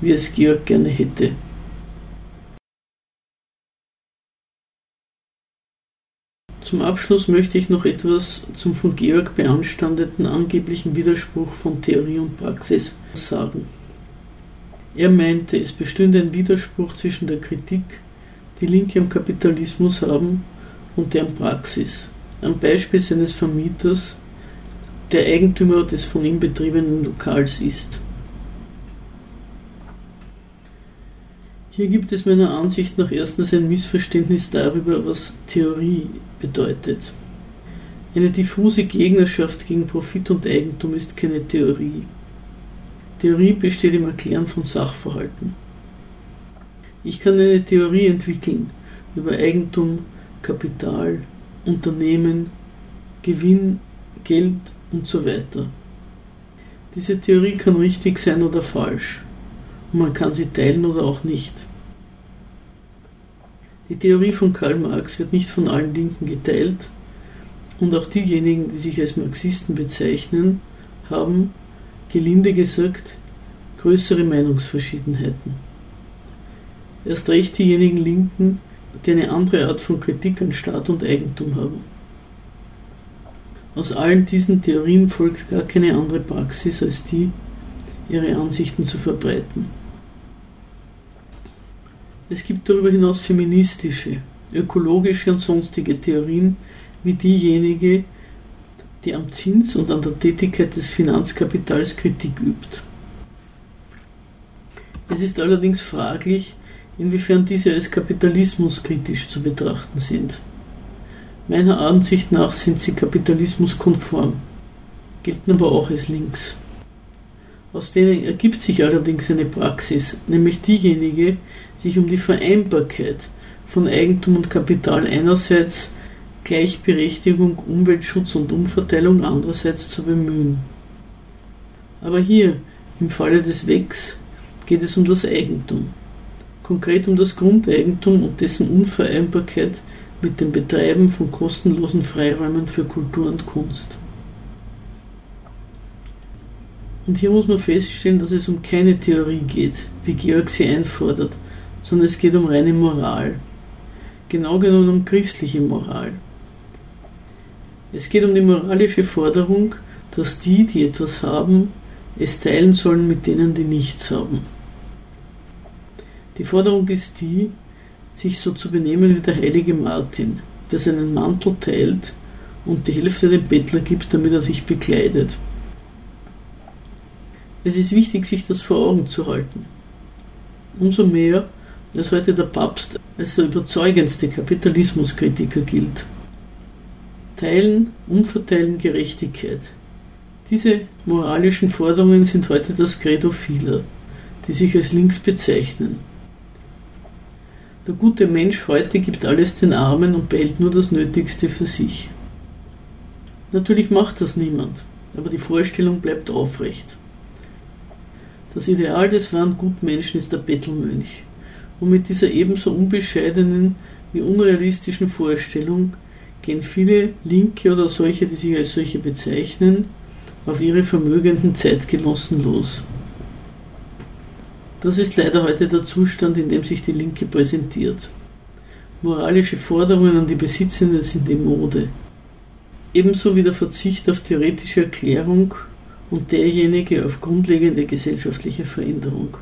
wie es Georg gerne hätte. Zum Abschluss möchte ich noch etwas zum von Georg beanstandeten angeblichen Widerspruch von Theorie und Praxis sagen. Er meinte, es bestünde ein Widerspruch zwischen der Kritik, die Linke am Kapitalismus haben, und deren Praxis. Am Beispiel seines Vermieters, der Eigentümer des von ihm betriebenen Lokals ist. Hier gibt es meiner Ansicht nach erstens ein Missverständnis darüber, was Theorie bedeutet. Eine diffuse Gegnerschaft gegen Profit und Eigentum ist keine Theorie. Theorie besteht im Erklären von Sachverhalten. Ich kann eine Theorie entwickeln über Eigentum, Kapital, Unternehmen, Gewinn, Geld und so weiter. Diese Theorie kann richtig sein oder falsch und man kann sie teilen oder auch nicht. Die Theorie von Karl Marx wird nicht von allen Linken geteilt und auch diejenigen, die sich als Marxisten bezeichnen, haben, gelinde gesagt, größere Meinungsverschiedenheiten. Erst recht diejenigen Linken, die eine andere Art von Kritik an Staat und Eigentum haben. Aus allen diesen Theorien folgt gar keine andere Praxis als die, ihre Ansichten zu verbreiten. Es gibt darüber hinaus feministische, ökologische und sonstige Theorien, wie diejenige, die am Zins und an der Tätigkeit des Finanzkapitals Kritik übt. Es ist allerdings fraglich, inwiefern diese als kapitalismuskritisch zu betrachten sind. Meiner Ansicht nach sind sie kapitalismuskonform, gelten aber auch als links. Aus denen ergibt sich allerdings eine Praxis, nämlich diejenige, sich um die Vereinbarkeit von Eigentum und Kapital einerseits, Gleichberechtigung, Umweltschutz und Umverteilung andererseits zu bemühen. Aber hier, im Falle des WEX, geht es um das Eigentum konkret um das Grundeigentum und dessen Unvereinbarkeit mit dem Betreiben von kostenlosen Freiräumen für Kultur und Kunst. Und hier muss man feststellen, dass es um keine Theorie geht, wie Georg sie einfordert, sondern es geht um reine Moral. Genau genommen um christliche Moral. Es geht um die moralische Forderung, dass die, die etwas haben, es teilen sollen mit denen, die nichts haben. Die Forderung ist die, sich so zu benehmen wie der heilige Martin, der seinen Mantel teilt und die Hälfte dem Bettler gibt, damit er sich bekleidet. Es ist wichtig, sich das vor Augen zu halten. Umso mehr, als heute der Papst als der überzeugendste Kapitalismuskritiker gilt. Teilen, Umverteilen, Gerechtigkeit. Diese moralischen Forderungen sind heute das Credo vieler, die sich als links bezeichnen. Der gute Mensch heute gibt alles den Armen und behält nur das Nötigste für sich. Natürlich macht das niemand, aber die Vorstellung bleibt aufrecht. Das Ideal des wahren Gutmenschen ist der Bettelmönch. Und mit dieser ebenso unbescheidenen wie unrealistischen Vorstellung gehen viele Linke oder solche, die sich als solche bezeichnen, auf ihre vermögenden Zeitgenossen los. Das ist leider heute der Zustand, in dem sich die Linke präsentiert. Moralische Forderungen an die Besitzenden sind in Mode. Ebenso wie der Verzicht auf theoretische Erklärung und derjenige auf grundlegende gesellschaftliche Veränderung.